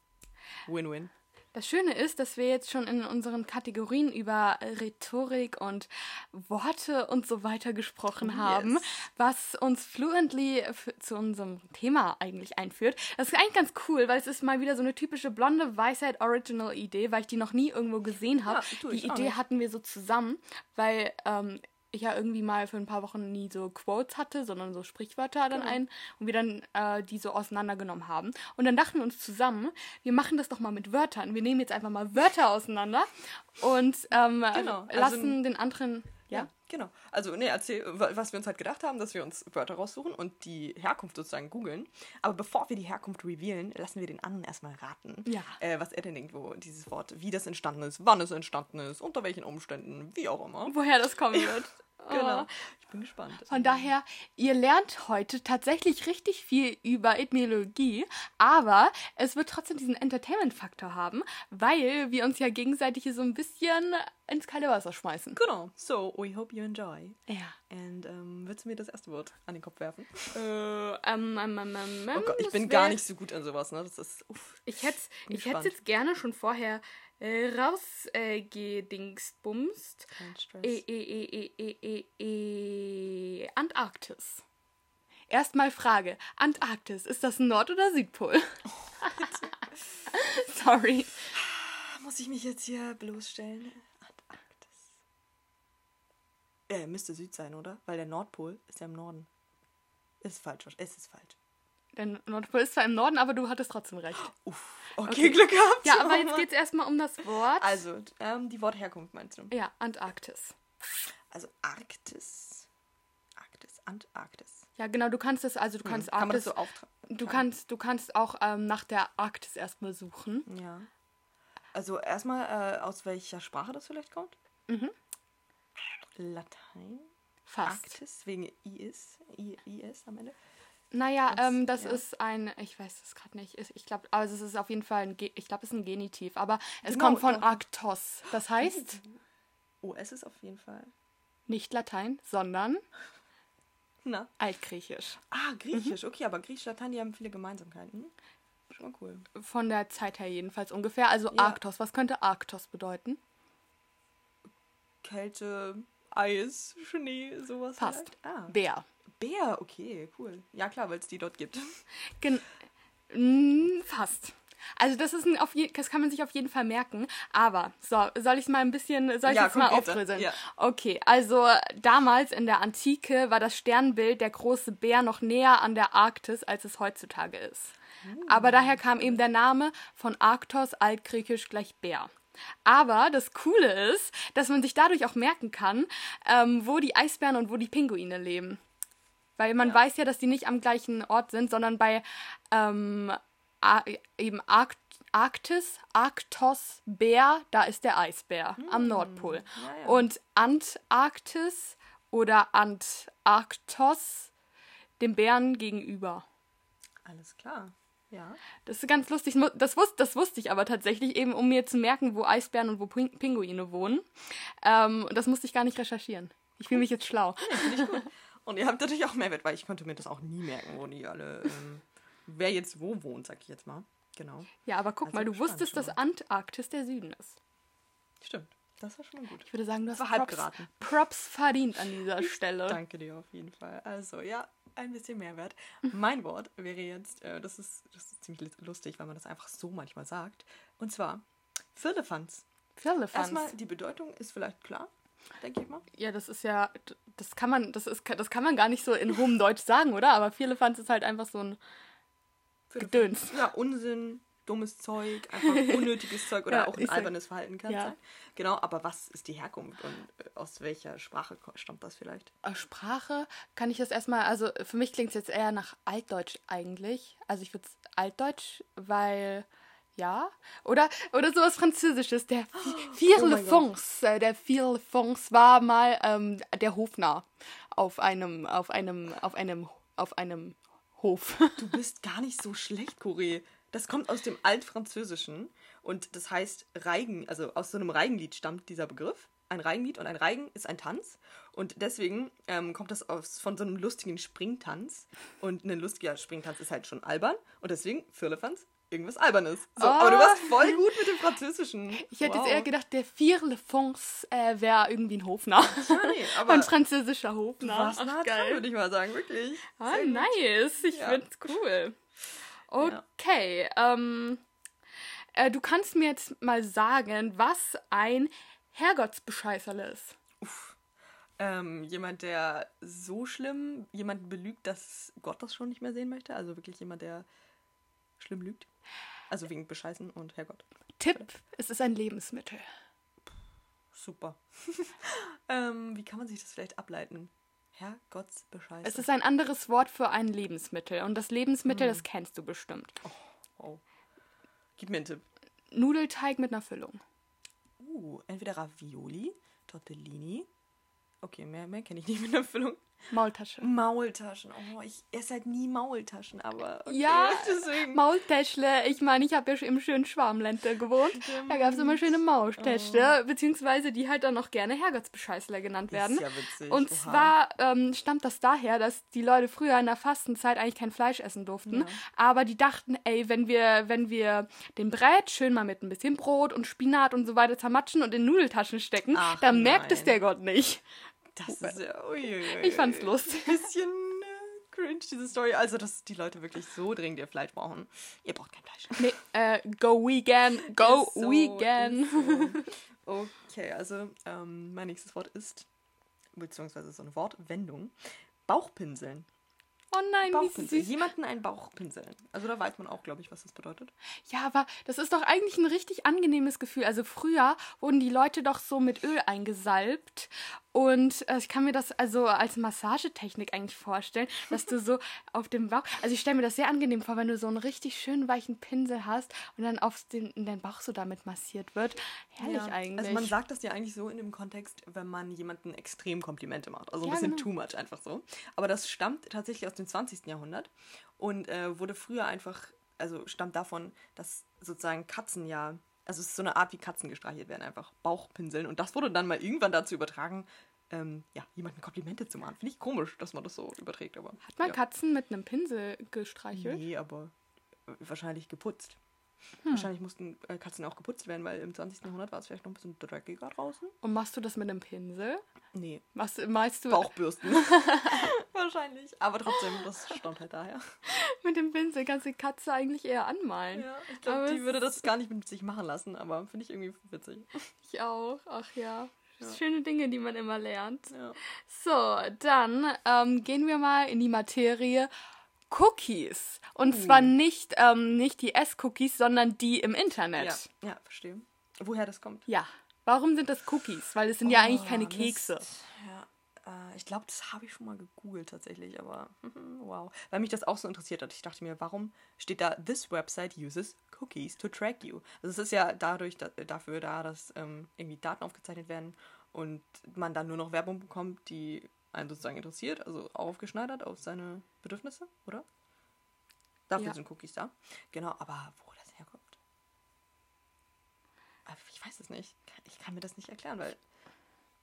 Win-win. Das Schöne ist, dass wir jetzt schon in unseren Kategorien über Rhetorik und Worte und so weiter gesprochen Oh, haben, yes. was uns fluently zu unserem Thema eigentlich einführt. Das ist eigentlich ganz cool, weil es ist mal wieder so eine typische blonde Weisheit Original Idee, weil ich die noch nie irgendwo gesehen habe. Ja, die Idee hatten wir so zusammen, weil ähm, ich ja irgendwie mal für ein paar Wochen nie so Quotes hatte, sondern so Sprichwörter dann Genau. ein und wir dann äh, die so auseinandergenommen haben. Und dann dachten wir uns zusammen, wir machen das doch mal mit Wörtern. Wir nehmen jetzt einfach mal Wörter auseinander und ähm, Genau, also- lassen den anderen. Ja? Ja, genau. Also, nee, erzähl, wa- was wir uns halt gedacht haben, dass wir uns Wörter raussuchen und die Herkunft sozusagen googeln. Aber bevor wir die Herkunft revealen, lassen wir den anderen erstmal raten, Ja. äh, was er denn denkt, wo dieses Wort, wie das entstanden ist, wann es entstanden ist, unter welchen Umständen, wie auch immer. Woher das kommen wird. Genau. Oh. Ich bin gespannt. Von daher, ihr lernt heute tatsächlich richtig viel über Ethnologie, aber es wird trotzdem diesen Entertainment-Faktor haben, weil wir uns ja gegenseitig hier so ein bisschen ins kalte Wasser schmeißen. Genau. So, we hope you enjoy. Ja. Und ähm, willst du mir das erste Wort an den Kopf werfen? Äh, ähm, ähm, ähm, ähm, Oh Gott, ich bin gar nicht so gut an sowas, ne? Das ist. Uff. Ich hätte ich gespannt. jetzt gerne schon vorher äh, Stress. Äh, äh, äh, äh, Antarktis. Erstmal Frage. Antarktis, ist das Nord- oder Südpol? Sorry. Muss ich mich jetzt hier bloßstellen? Antarktis. Äh, müsste Süd sein, oder? Weil der Nordpol ist ja im Norden. Ist falsch, es ist falsch. Der Nordpol ist zwar im Norden, aber du hattest trotzdem recht. Uff, okay, Okay. Glück gehabt. Ja, aber jetzt geht es erstmal um das Wort. Also, ähm, die Wortherkunft meinst du? ja, Antarktis. Also Arktis. Arktis, Antarktis. Ja, genau, du kannst es, also du kannst Hm, Kann man das Arktis, so auftragen? du kannst, du kannst auch ähm, nach der Arktis erstmal suchen. Ja. Also erstmal, äh, aus welcher Sprache das vielleicht kommt? Mhm. Latein. Fast. Arktis, wegen IS. I, IS am Ende. Naja, Das- ähm, das ja. ist ein, ich weiß es gerade nicht, ich glaube, also es ist auf jeden Fall ein, Ge ich glaube, es ist ein Genitiv, aber es Genau, kommt von doch. Arktos. Das heißt, Oh, es ist auf jeden Fall. nicht Latein, sondern Na. Altgriechisch. Ah, Griechisch. Mhm. Okay, aber Griechisch, Latein, die haben viele Gemeinsamkeiten. Schon mal cool. Von der Zeit her jedenfalls ungefähr. Also Ja. Arktos. Was könnte Arktos bedeuten? Kälte, Eis, Schnee, sowas. Passt. Ah. Bär. Bär, okay, cool. Ja, klar, weil es die dort gibt. Gen Mm, fast. Also das ist ein, auf je das kann man sich auf jeden Fall merken. Aber so, soll ich mal ein bisschen, soll ich Ja, jetzt mal aufdröseln? Ja. Okay, also damals in der Antike war das Sternbild der große Bär noch näher an der Arktis, als es heutzutage ist. Aber daher kam eben der Name von Arktos, altgriechisch gleich Bär. Aber das Coole ist, dass man sich dadurch auch merken kann, ähm, wo die Eisbären und wo die Pinguine leben. Weil man weiß ja, dass die nicht am gleichen Ort sind, sondern bei ähm, eben Arkt Arktis, Arktos, Bär, da ist der Eisbär am Nordpol. ja, ja. Und Antarktis oder Antarktos dem Bären gegenüber. Alles klar. Ja. Das ist ganz lustig. Das wusste, das wusste ich aber tatsächlich, eben um mir zu merken, wo Eisbären und wo Ping Pinguine wohnen. Ähm, und das musste ich gar nicht recherchieren. Ich fühle mich jetzt schlau. Gut. Und ihr habt natürlich auch Mehrwert, weil ich konnte mir das auch nie merken, wo die alle, ähm, wer jetzt wo wohnt, sag ich jetzt mal. Genau. Ja, aber guck Also mal, du wusstest, schon dass Antarktis der Süden ist. Stimmt. Das war schon mal gut. Ich würde sagen, du hast Props. Props verdient an dieser Stelle. Danke dir auf jeden Fall. Also, ja, ein bisschen Mehrwert. Mein Wort wäre jetzt, äh, das, ist, das ist ziemlich lustig, weil man das einfach so manchmal sagt. Und zwar Firlefanz. Firlefanz. Erstmal, die Bedeutung ist vielleicht klar. Denke ich mal. Ja, das ist ja, das kann man, das ist, das kann man gar nicht so in hohem Deutsch sagen, oder? Aber viele fanden es halt einfach so ein Gedöns. Ja, Unsinn, dummes Zeug, einfach unnötiges Zeug oder Ja, auch ein sag- albernes Verhalten kann ja. sein. Genau, aber was ist die Herkunft und äh, aus welcher Sprache stammt das vielleicht? Sprache kann ich das erstmal, also für mich klingt es jetzt eher nach Altdeutsch eigentlich. Also ich würde es Altdeutsch, weil ja. Oder, oder sowas Französisches. Der Vier Oh Le. Fons. äh, Der Vier Le Fons war mal ähm, der Hofnarr auf einem, auf einem, auf einem, auf einem Hof. Du bist gar nicht so schlecht, Coré. Das kommt aus dem Altfranzösischen und das heißt Reigen, also aus so einem Reigenlied stammt dieser Begriff. Ein Reigenlied und ein Reigen ist ein Tanz und deswegen ähm, kommt das aus, von so einem lustigen Springtanz und ein lustiger Springtanz ist halt schon albern und deswegen Firlefanz irgendwas Albernes. So, aber du warst voll gut mit dem Französischen. Ich hätte wow. jetzt eher gedacht, der Vier Le Fons äh, wäre irgendwie ein Hofnarr. Ja, nee, aber ein französischer warst Ach, nah dran, geil. würde ich mal sagen, wirklich. Ah, Sehr gut. nice. Ich Ja. find's cool. Okay. Ähm, äh, du kannst mir jetzt mal sagen, was ein Herrgottsbescheißerle ist. Ähm, jemand, der so schlimm jemanden belügt, dass Gott das schon nicht mehr sehen möchte. Also wirklich jemand, der schlimm lügt. Also wegen Bescheißen und Herrgott. Tipp, es ist ein Lebensmittel. Super. ähm, wie kann man sich das vielleicht ableiten? Herrgottsbescheißen. Es ist ein anderes Wort für ein Lebensmittel. Und das Lebensmittel, Hm. das kennst du bestimmt. oh. Gib mir einen Tipp. Nudelteig mit einer Füllung. Uh, entweder Ravioli, Tortellini. Okay, mehr, mehr kenne ich nicht mit der Füllung. Maultasche. Maultaschen. Oh, ich esse halt nie Maultaschen, aber. Okay, Ja, deswegen. Maultäschle. Ich meine, ich habe ja schon im schönen Schwarmländer gewohnt. Da gab es immer schöne Maultäschle, beziehungsweise die halt dann auch gerne Herrgottsbescheißler genannt Oh. Werden. ist ja witzig. Und Oha. zwar ähm, stammt das daher, dass die Leute früher in der Fastenzeit eigentlich kein Fleisch essen durften. Aber die dachten, ey, wenn wir, wenn wir den Brät schön mal mit ein bisschen Brot und Spinat und so weiter zermatschen und in Nudeltaschen stecken, Ach, dann merkt es nein. der Gott nicht. Das ist ja. Uiuiui. Ich fand's lustig. Bisschen äh, cringe, diese Story. Also, dass die Leute wirklich so dringend ihr Fleisch brauchen. Ihr braucht kein Fleisch. Nee, äh, go vegan, go so, vegan. so. Okay, also ähm, mein nächstes Wort ist, beziehungsweise so eine Wortwendung, Bauchpinseln. Oh nein, süß. Jemanden ein Bauchpinseln. Also da weiß man auch, glaube ich, was das bedeutet. Ja, aber das ist doch eigentlich ein richtig angenehmes Gefühl. Also früher wurden die Leute doch so mit Öl eingesalbt. Und äh, ich kann mir das also als Massagetechnik eigentlich vorstellen, dass du so auf dem Bauch. Also ich stelle mir das sehr angenehm vor, wenn du so einen richtig schönen weichen Pinsel hast und dann auf den, in deinen Bauch so damit massiert wird. Herrlich eigentlich. Also man sagt das ja eigentlich so in dem Kontext, wenn man jemanden extrem Komplimente macht. Also ein Ja, bisschen genau. too much einfach so. Aber das stammt tatsächlich aus dem 20. Jahrhundert und äh, wurde früher einfach, also stammt davon, dass sozusagen Katzen ja, also es ist so eine Art, wie Katzen gestreichelt werden, einfach Bauchpinseln. Und das wurde dann mal irgendwann dazu übertragen, ähm, ja, jemanden Komplimente zu machen. Finde ich komisch, dass man das so überträgt, aber. Hat man ja. Katzen mit einem Pinsel gestreichelt? Nee, aber wahrscheinlich geputzt. Hm. Wahrscheinlich mussten äh, Katzen auch geputzt werden, weil im 20. Jahrhundert war es vielleicht noch ein bisschen dreckiger draußen. Und machst du das mit einem Pinsel? Nee, Was meinst du Bauchbürsten. Wahrscheinlich. Aber trotzdem, das stammt halt daher. mit dem Pinsel? Kannst du die Katze eigentlich eher anmalen? Ja, ich glaube, die würde das gar nicht mit sich machen lassen, aber finde ich irgendwie witzig. Ich auch. Ach ja. Ja. Schöne Dinge, die man immer lernt. Ja. So, dann ähm, gehen wir mal in die Materie Cookies. Und Uh. zwar nicht, ähm, nicht die S-Cookies, sondern die im Ja, Internet. ja, verstehe. Woher das kommt? Ja. Warum sind das Cookies? Weil es sind ja eigentlich keine Oh, Kekse. Mist. Ja, äh, ich glaube, das habe ich schon mal gegoogelt tatsächlich, aber wow. Weil mich das auch so interessiert hat. Ich dachte mir, warum steht da, this website uses cookies to track you? Also es ist ja dadurch da, dafür da, dass ähm, irgendwie Daten aufgezeichnet werden und man dann nur noch Werbung bekommt, die einen sozusagen interessiert, also aufgeschneidert auf seine Bedürfnisse, oder? Dafür Ja. sind Cookies da. Genau, aber wo das herkommt? Ich weiß es nicht. Ich kann mir das nicht erklären, weil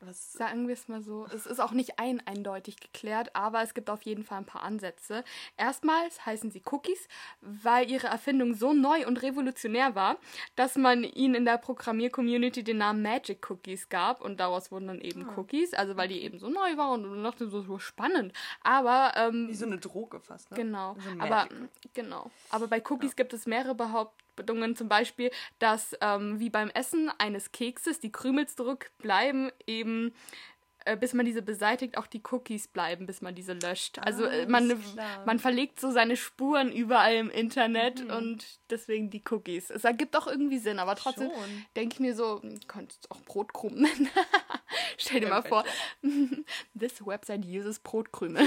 was Sagen wir es mal so. Es ist auch nicht ein eindeutig geklärt, aber es gibt auf jeden Fall ein paar Ansätze. Erstmals heißen sie Cookies, weil ihre Erfindung so neu und revolutionär war, dass man ihnen in der Programmier-Community den Namen Magic Cookies gab und daraus wurden dann eben Cookies, also weil die eben so neu waren und man dachte so, so spannend. Aber ähm, Wie so eine Droge fast, ne? Genau. So Aber genau. Aber bei Cookies gibt es mehrere Behaupt Beobachtungen zum Beispiel, dass ähm, wie beim Essen eines Kekses die Krümel zurückbleiben, eben äh, bis man diese beseitigt, auch die Cookies bleiben, bis man diese löscht. Also Ah, äh, man, man verlegt so seine Spuren überall im Internet Mhm. und deswegen die Cookies. Es ergibt auch irgendwie Sinn, aber trotzdem denke ich mir so, hm, könntest es auch Brotkrumen nennen. Stell dir mal vor, this website uses Brotkrümel.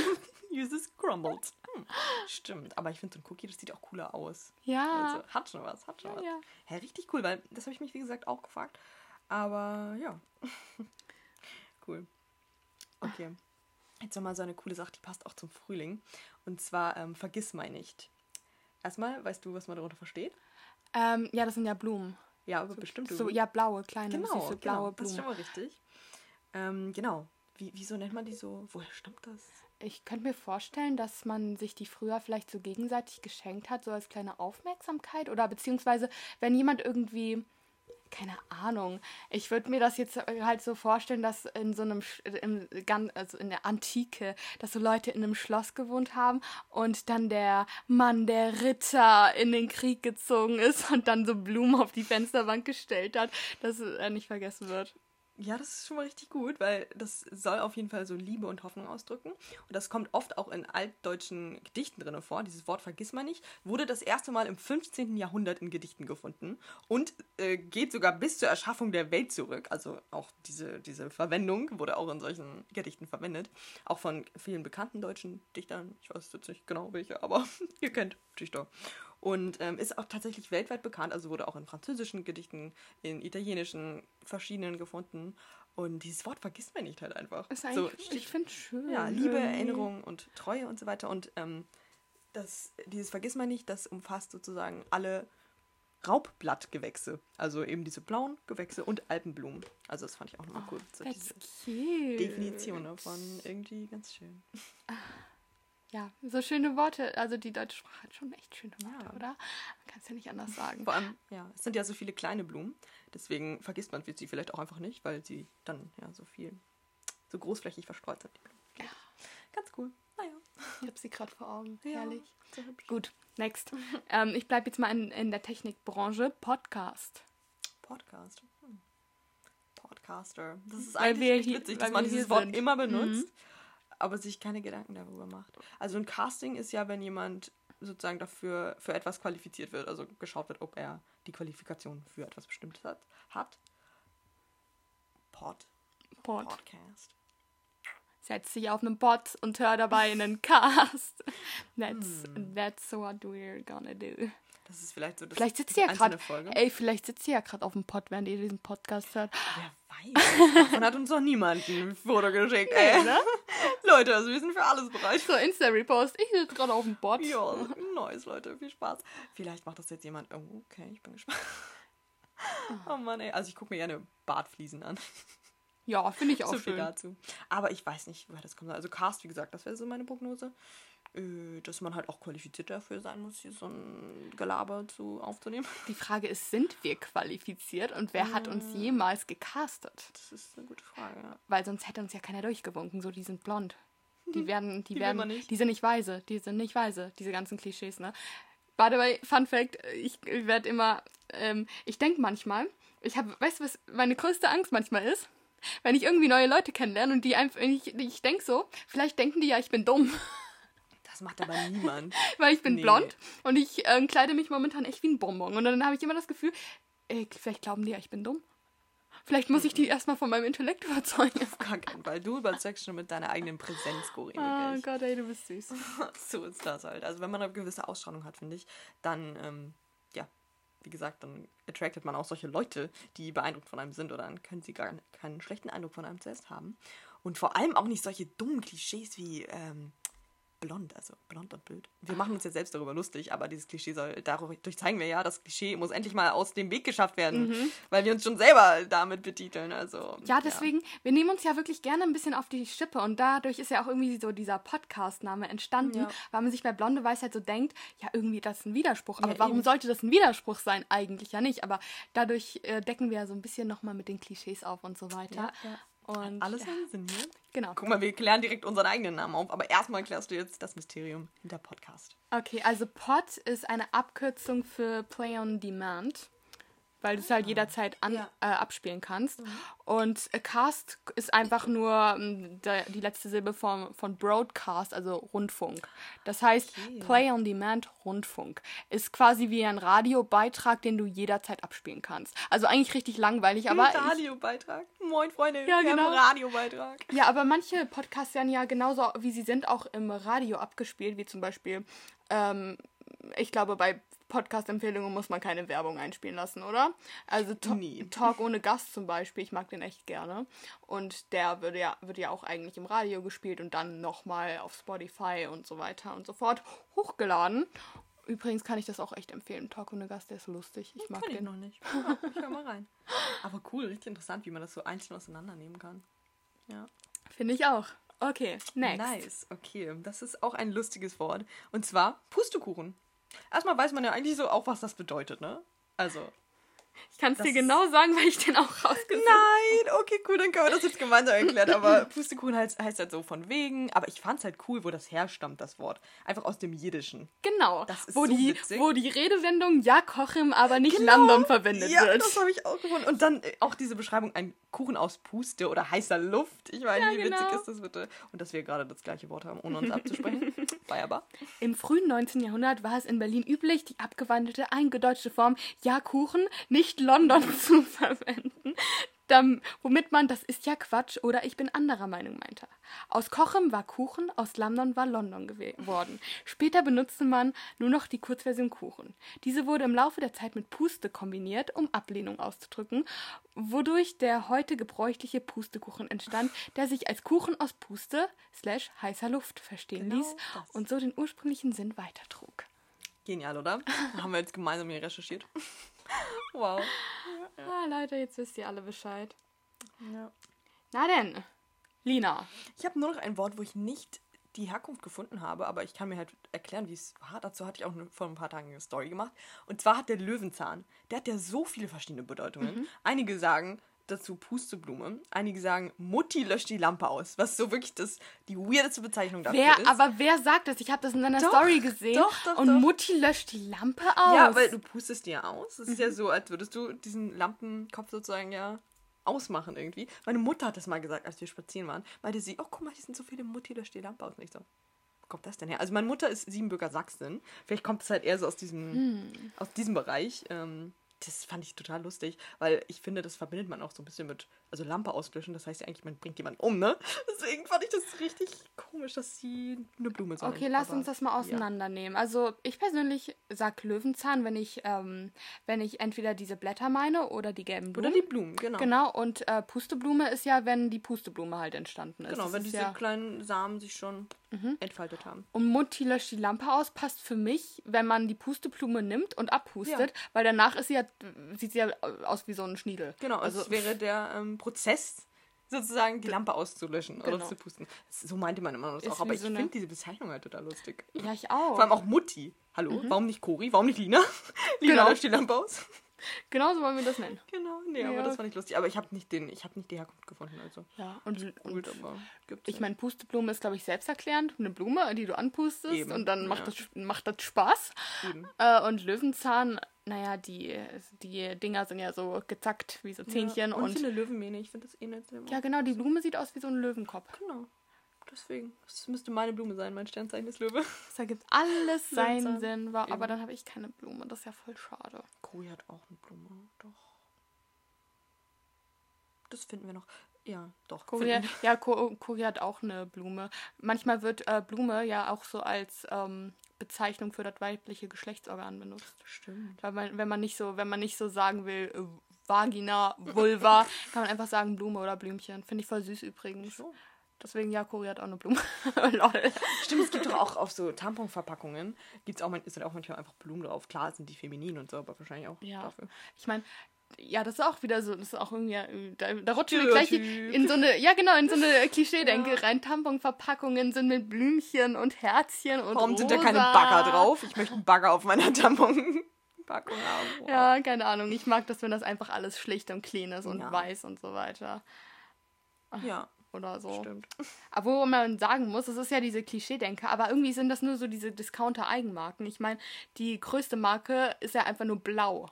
Uses crumbled. Hm. Stimmt, aber ich finde so ein Cookie, das sieht auch cooler aus. ja. Also hat schon was, hat schon was. ja. Hä, richtig cool, weil das habe ich mich, wie gesagt, auch gefragt. Aber ja. cool. Okay. Jetzt nochmal so eine coole Sache, die passt auch zum Frühling. Und zwar, ähm, vergiss mal nicht. Erstmal, weißt du, was man darunter versteht? Ähm, ja, das sind ja Blumen. Ja, aber bestimmt. So, ja, blaue, kleine, genau, süße, genau, blaue das ist schon Blumen. mal richtig. Ähm, genau. Wie, wieso nennt man die so? Woher stammt das? Ich könnte mir vorstellen, dass man sich die früher vielleicht so gegenseitig geschenkt hat, so als kleine Aufmerksamkeit. Oder beziehungsweise, wenn jemand irgendwie, keine Ahnung, ich würde mir das jetzt halt so vorstellen, dass in so einem, im, also in der Antike, dass so Leute in einem Schloss gewohnt haben und dann der Mann, der Ritter in den Krieg gezogen ist und dann so Blumen auf die Fensterbank gestellt hat, dass er nicht vergessen wird. Ja, das ist schon mal richtig gut, weil das soll auf jeden Fall so Liebe und Hoffnung ausdrücken. Und das kommt oft auch in altdeutschen Gedichten drin vor. Dieses Wort vergiss man nicht. Wurde das erste Mal im 15. Jahrhundert in Gedichten gefunden und äh, geht sogar bis zur Erschaffung der Welt zurück. Also auch diese, diese Verwendung wurde auch in solchen Gedichten verwendet. Auch von vielen bekannten deutschen Dichtern. Ich weiß jetzt nicht genau welche, aber ihr kennt Dichter. Und ähm, ist auch tatsächlich weltweit bekannt, also wurde auch in französischen Gedichten, in italienischen verschiedenen gefunden. Und dieses Wort vergisst man nicht halt einfach. Ist so, steht- ich finde schön. ja, Liebe, irgendwie. Erinnerung und Treue und so weiter. Und ähm, das, dieses vergisst man nicht, das umfasst sozusagen alle Raubblattgewächse. Also eben diese blauen Gewächse und Alpenblumen. Also das fand ich auch nochmal cool. So. Definition davon. Irgendwie ganz schön. Ja, so schöne Worte. Also die deutsche Sprache hat schon echt schöne Worte, Ja. oder? Man kann es ja nicht anders sagen. Vor allem, ja, es sind ja so viele kleine Blumen. Deswegen vergisst man sie vielleicht auch einfach nicht, weil sie dann ja so viel, so großflächig verstreut sind. Ja. Ganz cool. Naja. Ich habe sie gerade vor Augen. Ja, Herrlich. So. Gut, next. ähm, ich bleibe jetzt mal in, in der Technikbranche. Podcast. Podcast. Hm. Podcaster. Das ist Weil eigentlich wir hier- witzig, dass man dieses Wort sind. immer benutzt, aber sich keine Gedanken darüber macht. Also ein Casting ist ja, wenn jemand sozusagen dafür für etwas qualifiziert wird, also geschaut wird, ob er die Qualifikation für etwas Bestimmtes hat. hat. Pod. Pod. Podcast. Setz dich auf einen Pod und hör dabei einen Cast. That's, Hm. that's what we're gonna do. Das ist vielleicht so das Vielleicht sitzt ihr ja gerade. Folge. Ey, vielleicht sitzt ihr ja gerade auf dem Pod, während ihr diesen Podcast hört. Wer weiß. Davon hat uns noch niemand ein Foto geschickt. Ey. ne? Leute, also wir sind für alles bereit. So, Insta-Repost. Ich sitze gerade auf dem Pod. Ja, nice, Leute. Viel Spaß. Vielleicht macht das jetzt jemand. Oh, okay, ich bin gespannt. Oh Mann, ey. Also ich gucke mir gerne Bartfliesen an. Ja, finde ich auch so viel schön. dazu. Aber ich weiß nicht, woher das kommt. Also Cast, wie gesagt, das wäre so meine Prognose. Äh, dass man halt auch qualifiziert dafür sein muss, hier so ein Gelaber zu aufzunehmen. Die Frage ist, sind wir qualifiziert und wer hat uns jemals gecastet? Das ist eine gute Frage, ja. Weil sonst hätte uns ja keiner durchgewunken. So, die sind blond. Die werden, die, Die werden, nicht. die sind nicht weise. Die sind nicht weise. Diese ganzen Klischees, ne? By the way, Fun Fact, ich werde immer, ähm, ich denke manchmal, ich habe, weißt du, was meine größte Angst manchmal ist? Wenn ich irgendwie neue Leute kennenlerne und die einfach, ich, ich denke so, vielleicht denken die ja, ich bin dumm, Das macht aber niemand. weil ich bin Nee. blond und ich ähm, kleide mich momentan echt wie ein Bonbon. Und dann habe ich immer das Gefühl, ey, vielleicht glauben die ja, ich bin dumm. Vielleicht muss ich die erstmal von meinem Intellekt überzeugen. Auf gar keinen Fall. Du überzeugst schon mit deiner eigenen Präsenz, Corinne. Oh wirklich. Gott, ey, du bist süß. so ist das halt. Also wenn man eine gewisse Ausstrahlung hat, finde ich, dann, ähm, ja, wie gesagt, dann attractet man auch solche Leute, die beeindruckt von einem sind oder dann können sie gar keinen schlechten Eindruck von einem zuerst haben. Und vor allem auch nicht solche dummen Klischees wie ähm, blond, also blond und blöd. Wir machen uns jetzt selbst darüber lustig, aber dieses Klischee soll, dadurch zeigen wir ja, das Klischee muss endlich mal aus dem Weg geschafft werden, weil wir uns schon selber damit betiteln. Also, Ja, deswegen, wir nehmen uns ja wirklich gerne ein bisschen auf die Schippe und dadurch ist ja auch irgendwie so dieser Podcast-Name entstanden, Ja. weil man sich bei Blonde Weisheit so denkt, ja, irgendwie das ist ein Widerspruch. Aber Ja, warum eben. sollte das ein Widerspruch sein? Eigentlich ja nicht. Aber dadurch äh, decken wir ja so ein bisschen nochmal mit den Klischees auf und so weiter. Und Alles ja, Sinn hier. genau. Guck mal, wir klären direkt unseren eigenen Namen auf, aber erstmal klärst du jetzt das Mysterium hinter Podcast. Okay, also POD ist eine Abkürzung für Play on Demand, weil du es halt jederzeit an, Ja. äh, abspielen kannst. Und äh, Cast ist einfach nur ähm, der, die letzte Silbe von, von Broadcast, also Rundfunk. Das heißt, Okay. Play on Demand Rundfunk ist quasi wie ein Radiobeitrag, den du jederzeit abspielen kannst. Also eigentlich richtig langweilig, aber Ein Radiobeitrag. Moin, Freunde. Ja, wir genau. Radiobeitrag. Ja, aber manche Podcasts werden ja genauso, wie sie sind, auch im Radio abgespielt, wie zum Beispiel, ähm, ich glaube, bei Podcast-Empfehlungen muss man keine Werbung einspielen lassen, oder? Also to Nie. Talk ohne Gast zum Beispiel, ich mag den echt gerne. Und der würde ja, wird ja auch eigentlich im Radio gespielt und dann nochmal auf Spotify und so weiter und so fort hochgeladen. Übrigens kann ich das auch echt empfehlen. Talk ohne Gast, der ist lustig. Ich mag ich den. noch nicht. Ich hör mal rein. Aber cool, richtig interessant, wie man das so einzeln auseinandernehmen kann. Ja. Finde ich auch. Okay, next. Nice, okay. Das ist auch ein lustiges Wort. Und zwar Pustekuchen. Erstmal weiß man ja eigentlich so auch, was das bedeutet, ne? Also. Ich kann es dir genau sagen, weil ich den auch rausgesucht Nein, okay, cool, dann können wir das jetzt gemeinsam erklären. Aber Pustekuchen heißt, heißt halt so von wegen. Aber ich fand's halt cool, wo das herstammt, das Wort. Einfach aus dem Jiddischen. Genau. Das ist wo, so die, witzig. wo die Redewendung ja kochim, aber nicht London verwendet ja, wird. das habe ich auch gefunden. Und dann äh, auch diese Beschreibung, ein Kuchen aus Puste oder heißer Luft. Ich meine, Ja, wie genau. witzig ist das bitte? Und dass wir gerade das gleiche Wort haben, ohne uns abzusprechen. Feierbar. Im frühen 19. Jahrhundert war es in Berlin üblich, die abgewandelte, eingedeutschte Form ja Kuchen nicht London zu verwenden. Dann, womit man das ist ja Quatsch oder ich bin anderer Meinung meinte. Aus Kochem war Kuchen, aus London war London geworden. Später benutzte man nur noch die Kurzversion Kuchen. Diese wurde im Laufe der Zeit mit Puste kombiniert, um Ablehnung auszudrücken, wodurch der heute gebräuchliche Pustekuchen entstand, der sich als Kuchen aus Puste slash heißer Luft verstehen Genau ließ das. und so den ursprünglichen Sinn weitertrug. Genial, oder? Haben wir jetzt gemeinsam hier recherchiert. Wow. Ah, Leute, jetzt wisst ihr alle Bescheid. Ja. Na denn, Lina. Ich habe nur noch ein Wort, wo ich nicht die Herkunft gefunden habe, aber ich kann mir halt erklären, wie es war. Dazu hatte ich auch vor ein paar Tagen eine Story gemacht. Und zwar hat der Löwenzahn, der hat ja so viele verschiedene Bedeutungen. Einige sagen dazu Pusteblume, einige sagen Mutti löscht die Lampe aus, was so wirklich das, die weirdeste Bezeichnung dafür Wer, ist. aber wer sagt das? Ich habe das in deiner Doch, Story gesehen. doch, doch, und doch. Mutti löscht die Lampe aus. Ja, weil du pustest die ja aus. Es ist Mhm. ja so, als würdest du diesen Lampenkopf sozusagen ja ausmachen irgendwie. Meine Mutter hat das mal gesagt, als wir spazieren waren. Meinte sie, oh guck mal, hier sind so viele Mutti, löscht die Lampe aus. Und ich so, wo kommt das denn her? Also meine Mutter ist Siebenbürger Sachsen. Vielleicht kommt es halt eher so aus diesem, Hm. aus diesem Bereich. Ähm, das fand ich total lustig, weil ich finde, das verbindet man auch so ein bisschen mit, also Lampe auslöschen, das heißt ja eigentlich, man bringt jemanden um, ne? Deswegen fand ich das richtig komisch, dass sie eine Blume sein. Okay, lass aber uns das mal ja. auseinandernehmen. Also ich persönlich sag Löwenzahn, wenn ich, ähm, wenn ich entweder diese Blätter meine oder die gelben Blumen. Oder die Blumen, genau. Genau, und äh, Pusteblume ist ja, wenn die Pusteblume halt entstanden ist. Genau, Das wenn ist diese ja, Mhm. kleinen Samen sich schon entfaltet haben. Und Mutti löscht die Lampe aus, passt für mich, wenn man die Pusteblume nimmt und abpustet, weil danach ist sie ja, sieht sie ja aus wie so ein Schniedel. Genau, also es wäre der ähm, Prozess, sozusagen die Lampe auszulöschen oder Genau. zu pusten. So meinte meine Mama das Ist auch, aber ich so eine- finde diese Bezeichnung halt total lustig. Ja, ich auch. Vor allem auch Mutti. Hallo, warum nicht Cori? Warum nicht Lina? Lina Genau. löscht die Lampe aus. Genauso wollen wir das nennen. Genau, nee, Ja. aber das fand ich lustig. Aber ich habe nicht den, ich habe nicht die Herkunft gefunden, also Ja, und, gut, und aber gibt's ich meine, Pusteblume ist, glaube ich, selbsterklärend. Eine Blume, die du anpustest Eben, und dann macht, ja. das, macht das Spaß. Äh, und Löwenzahn, naja, die, die Dinger sind ja so gezackt wie so Zähnchen. Ja, und, und ich finde Löwenmähne, ich finde das eh nett. sehr ja, genau, die Blume sieht aus wie so ein Löwenkopf. Genau. Deswegen, das müsste meine Blume sein, mein Sternzeichen ist Löwe. Das ergibt alles seinen. Sinn. War, aber dann habe ich keine Blume. Das ist ja voll schade. Kuri hat auch eine Blume, doch. Das finden wir noch. Ja, doch. Finden- ja, Korea hat auch eine Blume. Manchmal wird äh, Blume ja auch so als ähm, Bezeichnung für das weibliche Geschlechtsorgan benutzt. Stimmt. Weil man, wenn man nicht so, wenn man nicht so sagen will, äh, Vagina, Vulva, kann man einfach sagen Blume oder Blümchen. Finde ich voll süß übrigens. So. Deswegen, ja, Korea hat auch eine Blume. Lol. Stimmt, es gibt doch auch auf so Tamponverpackungen, gibt's auch, ist dann auch manchmal einfach Blumen drauf. Klar sind die feminin und so, aber wahrscheinlich auch Ja. dafür. Ich meine, ja, das ist auch wieder so, das ist auch irgendwie, äh, da, da rutschen wir gleich in so eine, ja genau, in so eine Klischee-Denke rein. Tamponverpackungen sind mit Blümchen und Herzchen und Warum sind da rosa. keine Bagger drauf? Ich möchte einen Bagger auf meiner Tamponpackung haben. Wow. Ja, keine Ahnung. Ich mag das, wenn das einfach alles schlicht und clean ist und Ja. weiß und so weiter. Ja, oder so. stimmt. Obwohl man sagen muss, es ist ja diese Klischee-Denke, aber irgendwie sind das nur so diese Discounter-Eigenmarken. Ich meine, die größte Marke ist ja einfach nur blau.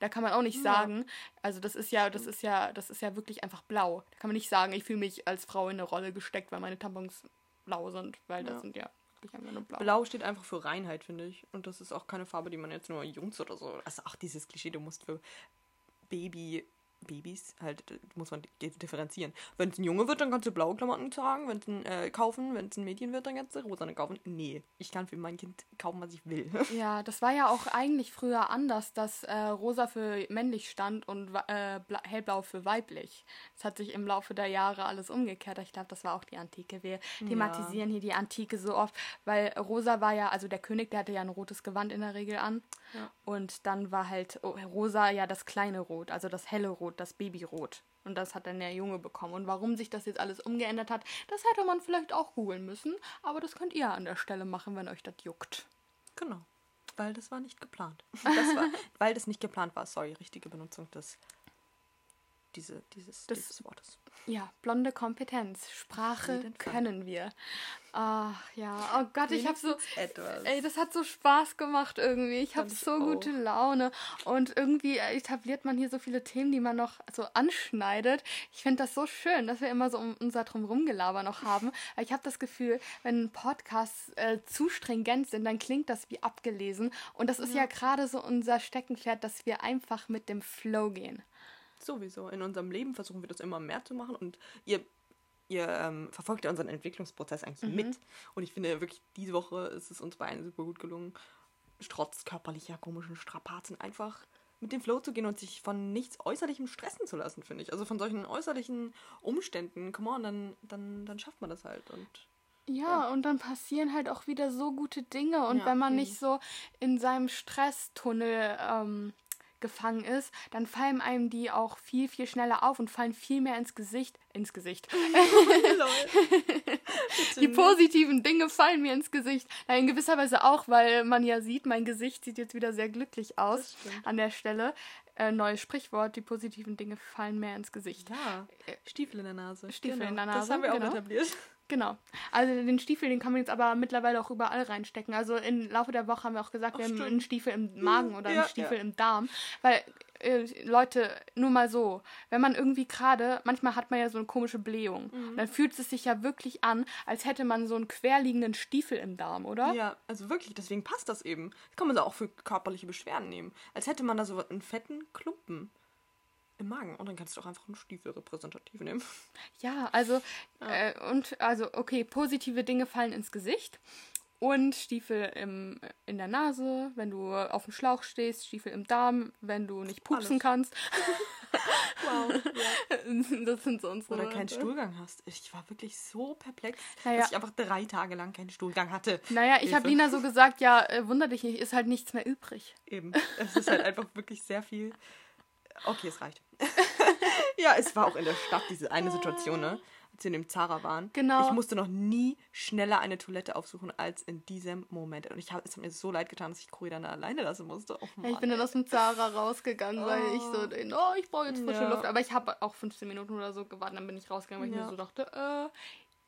Da kann man auch nicht Ja. sagen, also das ist ja, das ist ja, das ist ja wirklich einfach blau. Da kann man nicht sagen, ich fühle mich als Frau in eine Rolle gesteckt, weil meine Tampons blau sind, weil das Ja. sind ja wirklich einfach nur blau. Blau steht einfach für Reinheit, finde ich. Und das ist auch keine Farbe, die man jetzt nur Jungs oder so. Also auch dieses Klischee, du musst für Baby. Babys halt äh, muss man di- differenzieren. Wenn es ein Junge wird, dann kannst du blaue Klamotten tragen, wenn es ein äh, kaufen, wenn es ein Mädchen wird, dann kannst du rosane kaufen. Nee, ich kann für mein Kind kaufen, was ich will. Ja, das war ja auch eigentlich früher anders, dass äh, rosa für männlich stand und äh, bla- hellblau für weiblich. Das hat sich im Laufe der Jahre alles umgekehrt. Ich glaube, das war auch die Antike. Wir thematisieren hier die Antike so oft, weil rosa war ja, also der König, der hatte ja ein rotes Gewand in der Regel an. Ja. Und dann war halt oh, rosa ja das kleine Rot, also das helle Rot, das Babyrot. Und das hat dann der Junge bekommen. Und warum sich das jetzt alles umgeändert hat, das hätte man vielleicht auch googeln müssen. Aber das könnt ihr an der Stelle machen, wenn euch das juckt. Genau. Weil das war nicht geplant. Das war, weil das nicht geplant war. Sorry, richtige Benutzung des, diese, dieses, Das- dieses Wortes. Ja, blonde Kompetenz. Sprache können wir. Ach ja, oh Gott, ich habe so. etwas. Ey, das hat so Spaß gemacht irgendwie. Ich habe so auch. gute Laune. Und irgendwie etabliert man hier so viele Themen, die man noch so anschneidet. Ich finde das so schön, dass wir immer so um unser Drumrumgelaber noch haben. Ich habe das Gefühl, wenn Podcasts äh, zu stringent sind, dann klingt das wie abgelesen. Und das ist ja, gerade so unser Steckenpferd, dass wir einfach mit dem Flow gehen. Sowieso. In unserem Leben versuchen wir das immer mehr zu machen und ihr, ihr ähm, verfolgt ja unseren Entwicklungsprozess eigentlich Mhm. mit. Und ich finde wirklich, diese Woche ist es uns beiden super gut gelungen, trotz körperlicher komischen Strapazen einfach mit dem Flow zu gehen und sich von nichts Äußerlichem stressen zu lassen, finde ich. Also von solchen äußerlichen Umständen, come on, dann, dann, dann schafft man das halt. Und Ja, und dann passieren halt auch wieder so gute Dinge. Und Ja, wenn man eben. nicht so in seinem Stresstunnel ähm, gefangen ist, dann fallen einem die auch viel, viel schneller auf und fallen viel mehr ins Gesicht. Ins Gesicht. Die positiven Dinge fallen mir ins Gesicht. Na, in gewisser Weise auch, weil man ja sieht, mein Gesicht sieht jetzt wieder sehr glücklich aus Das an der Stelle. Äh, neues Sprichwort, die positiven Dinge fallen mehr ins Gesicht. Ja, Stiefel in der Nase. Stiefel genau. in der Das Nase, haben wir auch genau. etabliert. Genau. Also den Stiefel, den kann man jetzt aber mittlerweile auch überall reinstecken. Also im Laufe der Woche haben wir auch gesagt, Ach, wir haben einen Stiefel im Magen oder Ja, einen Stiefel ja. im Darm. Weil, äh, Leute, nur mal so, wenn man irgendwie gerade, manchmal hat man ja so eine komische Blähung. Mhm. Dann fühlt es sich ja wirklich an, als hätte man so einen querliegenden Stiefel im Darm, oder? Ja, also wirklich, deswegen passt das eben. Das kann man so auch für körperliche Beschwerden nehmen. Als hätte man da so einen fetten Klumpen im Magen. Und dann kannst du auch einfach einen Stiefel repräsentativ nehmen. Ja, also, Äh, und also, okay, positive Dinge fallen ins Gesicht. Und Stiefel im, in der Nase, wenn du auf dem Schlauch stehst, Stiefel im Darm, wenn du nicht pupsen Alles. kannst. Wow. Das sind so unsere Oder keinen. Stuhlgang hast. Ich war wirklich so perplex, Naja. dass ich einfach drei Tage lang keinen Stuhlgang hatte. Naja, ich habe. Lina so gesagt, ja, äh, wunder dich nicht, ist halt nichts mehr übrig. Eben. Es ist halt einfach wirklich sehr viel. Okay, es reicht. Ja, es war auch in der Stadt diese eine Situation, ne? Als wir in dem Zara waren. Genau. Ich musste noch nie schneller eine Toilette aufsuchen als in diesem Moment. Und ich hab, es hat mir so leid getan, dass ich Cory dann alleine lassen musste. Oh, Ja, ich Mann, bin dann ey. aus dem Zara rausgegangen, weil ich so, den, oh, ich brauche jetzt frische Ja. Luft. Aber ich habe auch 15 Minuten oder so gewartet, dann bin ich rausgegangen, weil ich mir so dachte, äh,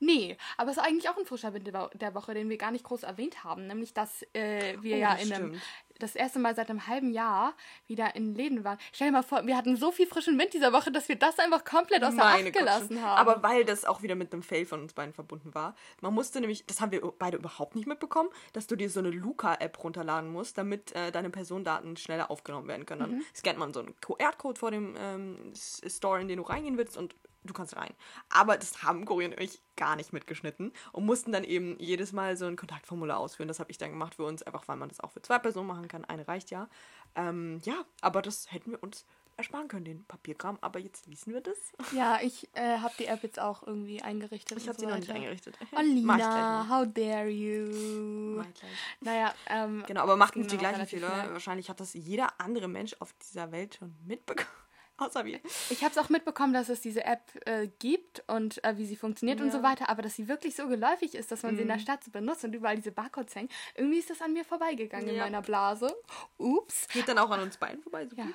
nee. Aber es ist eigentlich auch ein frischer Wind der Wo- der Woche, den wir gar nicht groß erwähnt haben. Nämlich, dass äh, wir Oh, ja das in einem, das erste Mal seit einem halben Jahr wieder in Läden waren. Stell dir mal vor, wir hatten so viel frischen Wind dieser Woche, dass wir das einfach komplett außer Meine Acht gelassen haben. Aber weil das auch wieder mit einem Fail von uns beiden verbunden war. Man musste nämlich, das haben wir beide überhaupt nicht mitbekommen, dass du dir so eine Luca-App runterladen musst, damit äh, deine Personendaten schneller aufgenommen werden können. Dann Mhm. scannt man so einen QR-Code vor dem ähm, Store, in den du reingehen willst und du kannst rein. Aber das haben Cory und ich gar nicht mitgeschnitten und mussten dann eben jedes Mal so ein Kontaktformular ausführen. Das habe ich dann gemacht für uns, einfach weil man das auch für zwei Personen machen kann. Eine reicht ja. Ähm, ja, aber das hätten wir uns ersparen können, den Papierkram. Aber jetzt wissen wir das. ja, ich äh, habe die App jetzt auch irgendwie eingerichtet. Ich habe so sie noch nicht eingerichtet. Oh, Mach ich gleich Lina, mal. how dare you? Mach ich gleich. Naja, ähm, Genau, aber macht nicht die gleichen Fehler. Wahrscheinlich hat das jeder andere Mensch auf dieser Welt schon mitbekommen. Außer wir. Ich habe es auch mitbekommen, dass es diese App äh, gibt und äh, wie sie funktioniert und Ja. so weiter, aber dass sie wirklich so geläufig ist, dass man sie in der Stadt so benutzt und überall diese Barcodes hängen, irgendwie ist das an mir vorbeigegangen in Ja. meiner Blase. Ups. Geht dann auch an uns beiden vorbei. So Ja.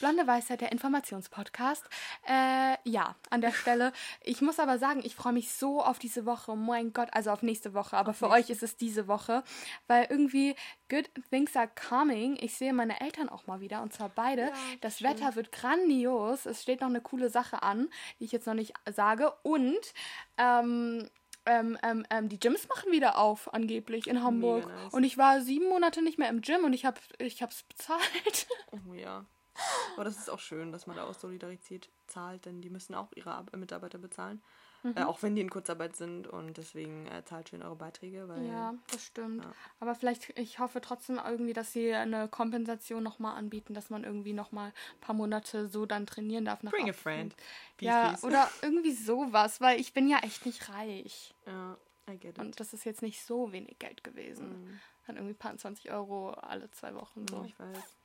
Blonde Weisheit, der Informationspodcast. Äh, ja, an der Stelle. Ich muss aber sagen, ich freue mich so auf diese Woche. Mein Gott, also auf nächste Woche. Aber für euch ist es diese Woche. Weil irgendwie good things are coming. Ich sehe meine Eltern auch mal wieder. Und zwar beide. Ja, das schön. Wetter wird grandios. Es steht noch eine coole Sache an, die ich jetzt noch nicht sage. Und ähm, ähm, ähm, ähm, die Gyms machen wieder auf, angeblich in Hamburg. nice. Und ich war sieben Monate nicht mehr im Gym und ich habe ich hab's bezahlt. Oh ja. Aber das ist auch schön, dass man da aus Solidarität zahlt, denn die müssen auch ihre Ar- Mitarbeiter bezahlen. Mhm. Äh, auch wenn die in Kurzarbeit sind und deswegen äh, zahlt schön eure Beiträge, weil Ja, das stimmt. Ja. Aber vielleicht, ich hoffe trotzdem irgendwie, dass sie eine Kompensation nochmal anbieten, dass man irgendwie nochmal ein paar Monate so dann trainieren darf. Nach bring a Abflug. friend. Peace, Ja, peace. oder irgendwie sowas, weil ich bin ja echt nicht reich. Ja, I get it. Und das ist jetzt nicht so wenig Geld gewesen. Dann irgendwie ein paar 20 Euro alle zwei Wochen so. Oh, ich weiß.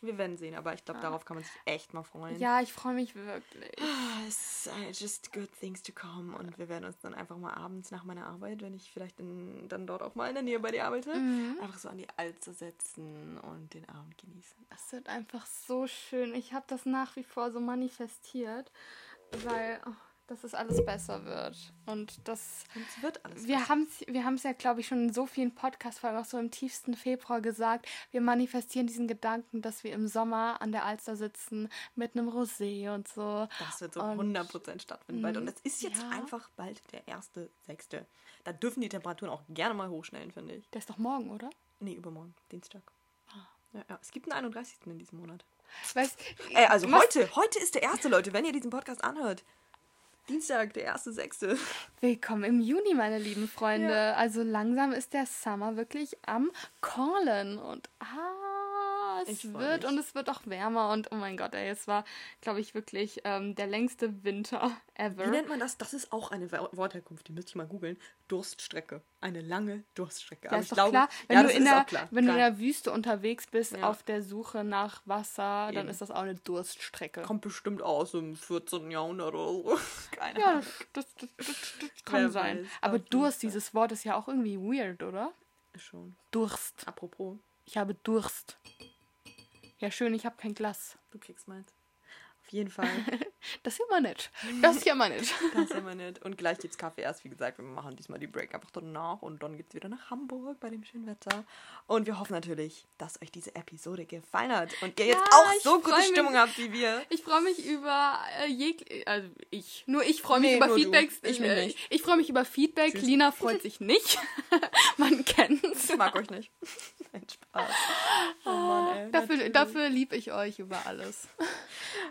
Wir werden sehen, aber ich glaube, darauf kann man sich echt mal freuen. Ja, ich freue mich wirklich. Ah, Es ist äh, just good things to come und wir werden uns dann einfach mal abends nach meiner Arbeit, wenn ich vielleicht in, dann dort auch mal in der Nähe bei dir arbeite, Mhm. einfach so an die Alze setzen und den Abend genießen. Es wird einfach so schön. Ich habe das nach wie vor so manifestiert, weil oh, dass es alles besser wird. Und das Und es wird alles Wir haben es wir haben's ja, glaube ich, schon in so vielen Podcast-Folgen, auch so im tiefsten Februar gesagt. Wir manifestieren diesen Gedanken, dass wir im Sommer an der Alster sitzen mit einem Rosé und so. Das wird so Und- 100% stattfinden bald. Und es ist jetzt Ja. einfach bald der erste Sechste. Da dürfen die Temperaturen auch gerne mal hochschnellen, finde ich. Der ist doch morgen, oder? Nee, übermorgen, Dienstag. Ah. Ja, ja. Es gibt einen 31. in diesem Monat. Weißt, Äh, also heute, heute ist der erste, Leute, wenn ihr diesen Podcast anhört. Dienstag, der erste Sechste. Willkommen im Juni, meine lieben Freunde. Ja. Also langsam ist der Summer wirklich am Callen. Und ah, es Ich wird und es wird auch wärmer. Und oh mein Gott, ey, es war, glaube ich, wirklich ähm, der längste Winter ever. Wie nennt man das? Das ist auch eine Wo- Wortherkunft, die müsste ich mal googeln. Durststrecke. Eine lange Durststrecke. Ja, Aber ist ich doch glaube, klar. Wenn, ja, du, in der, klar. wenn du in der Wüste unterwegs bist, Ja. auf der Suche nach Wasser, dann Eben. ist das auch eine Durststrecke. Kommt bestimmt aus im 14. Jahrhundert oder so. Keine Ja, Ahnung. das, das, das, das, kann Wer sein. weiß, Aber Durst, dieses Wort ist ja auch irgendwie weird, oder? Schon. Durst. Apropos, Ich habe Durst. Ja, schön, ich habe kein Glas. du kriegst meins. Auf jeden Fall. Das ist ja mal nett. Das ist ja mal nett. Das ist immer nett. Und gleich gibt's Kaffee erst. Wie gesagt, wir machen diesmal die Break einfach danach. Und dann geht's wieder nach Hamburg bei dem schönen Wetter. Und wir hoffen natürlich, dass euch diese Episode gefallen hat. Und ihr jetzt Ja, auch ich so gute mich. Stimmung habt wie wir. Ich freue mich über äh, jeg also ich, nur ich freue mich Nee, über nur du. Feedbacks. Ich äh, nicht. ich freue mich über Feedback. Tschüss. Lina freut sich nicht. Man kennt's. Ich mag euch nicht. Ein Spaß. Oh Mann, ey. Dafür, natürlich. dafür liebe ich euch über alles.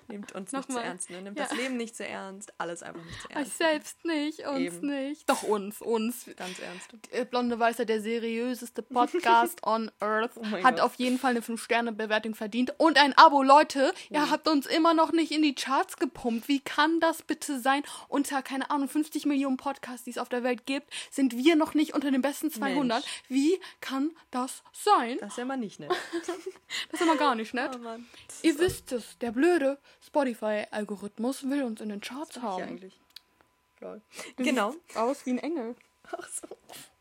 Nehmt uns nicht zu ernst. Ne? Nehmt Ja. das Leben nicht zu ernst. Alles einfach nicht zu Euch ernst. selbst nicht, uns Eben. nicht. Doch uns, uns. Ganz ernst. Äh, Blonde Weißer, der seriöseste Podcast on Earth, Oh hat Gott. auf jeden Fall eine 5-Sterne-Bewertung verdient und ein Abo, Leute. Ihr habt uns immer noch nicht in die Charts gepumpt. Wie kann das bitte sein? Unter, keine Ahnung, 50 Millionen Podcasts, die es auf der Welt gibt, sind wir noch nicht unter den besten 200. Mensch. Wie kann das sein? Das ist ja mal nicht nett. Das ist immer gar nicht nett. Oh Mann. Ihr wisst es, der blöde Spotify-Algorithmus will uns in den Charts haben. eigentlich. Lol. Genau. Aus wie ein Engel. Ach so.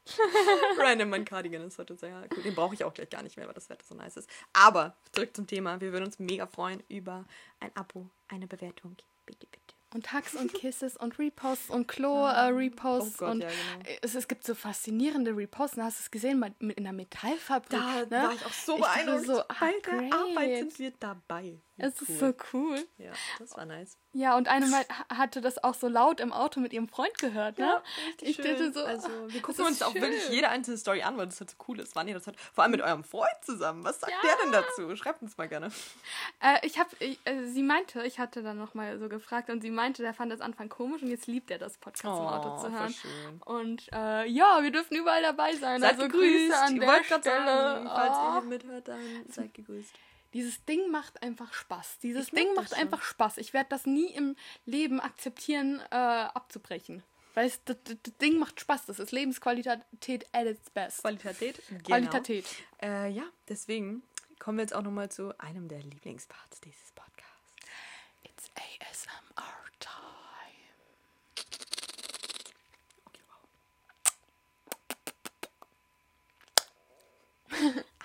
Random, mein Cardigan ist heute sehr cool. Den brauche ich auch gleich gar nicht mehr, weil das Wetter so nice ist. Aber zurück zum Thema. Wir würden uns mega freuen über ein Abo, eine Bewertung. Bitte, bitte. Und Hugs und Kisses und Reposts und Klo-Reposts. Oh Gott, und ja, genau. es, es gibt so faszinierende Reposts. Hast du es gesehen? Mit, mit in der Metallfabrik. Da ne? war ich auch so Ich beeindruckt. so, ah, Bei der great. Arbeit sind wir dabei. Es ist so cool. Ja, das war nice. Ja, und eine mal hatte das auch so laut im Auto mit ihrem Freund gehört, ne? richtig ich schön. dachte so, also, ah, wir gucken uns auch schön. wirklich jede einzelne Story an, weil das halt so cool ist. Wann ihr das hört. Vor allem mit eurem Freund zusammen. Was sagt Ja. der denn dazu? Schreibt uns mal gerne. Äh, ich habe, äh, sie meinte, ich hatte dann nochmal so gefragt und sie meinte, der fand das Anfang komisch und jetzt liebt er das Podcast im Auto zu Oh, hören. schön. Und äh, ja, wir dürfen überall dabei sein. Seid also gegrüßt. Grüße an ich der Stelle. sagen, falls Oh. ihr hier mithört, dann seid gegrüßt. Dieses Ding macht einfach Spaß. Dieses Ding macht schon. einfach Spaß. Ich werde das nie im Leben akzeptieren, äh, abzubrechen. Weil es, das, das, Ding macht Spaß. Das ist Lebensqualität at its best. Qualität? Genau. Qualität. Äh, ja, deswegen kommen wir jetzt auch nochmal zu einem der Lieblingsparts dieses Podcasts. It's ASMR time. Okay, wow.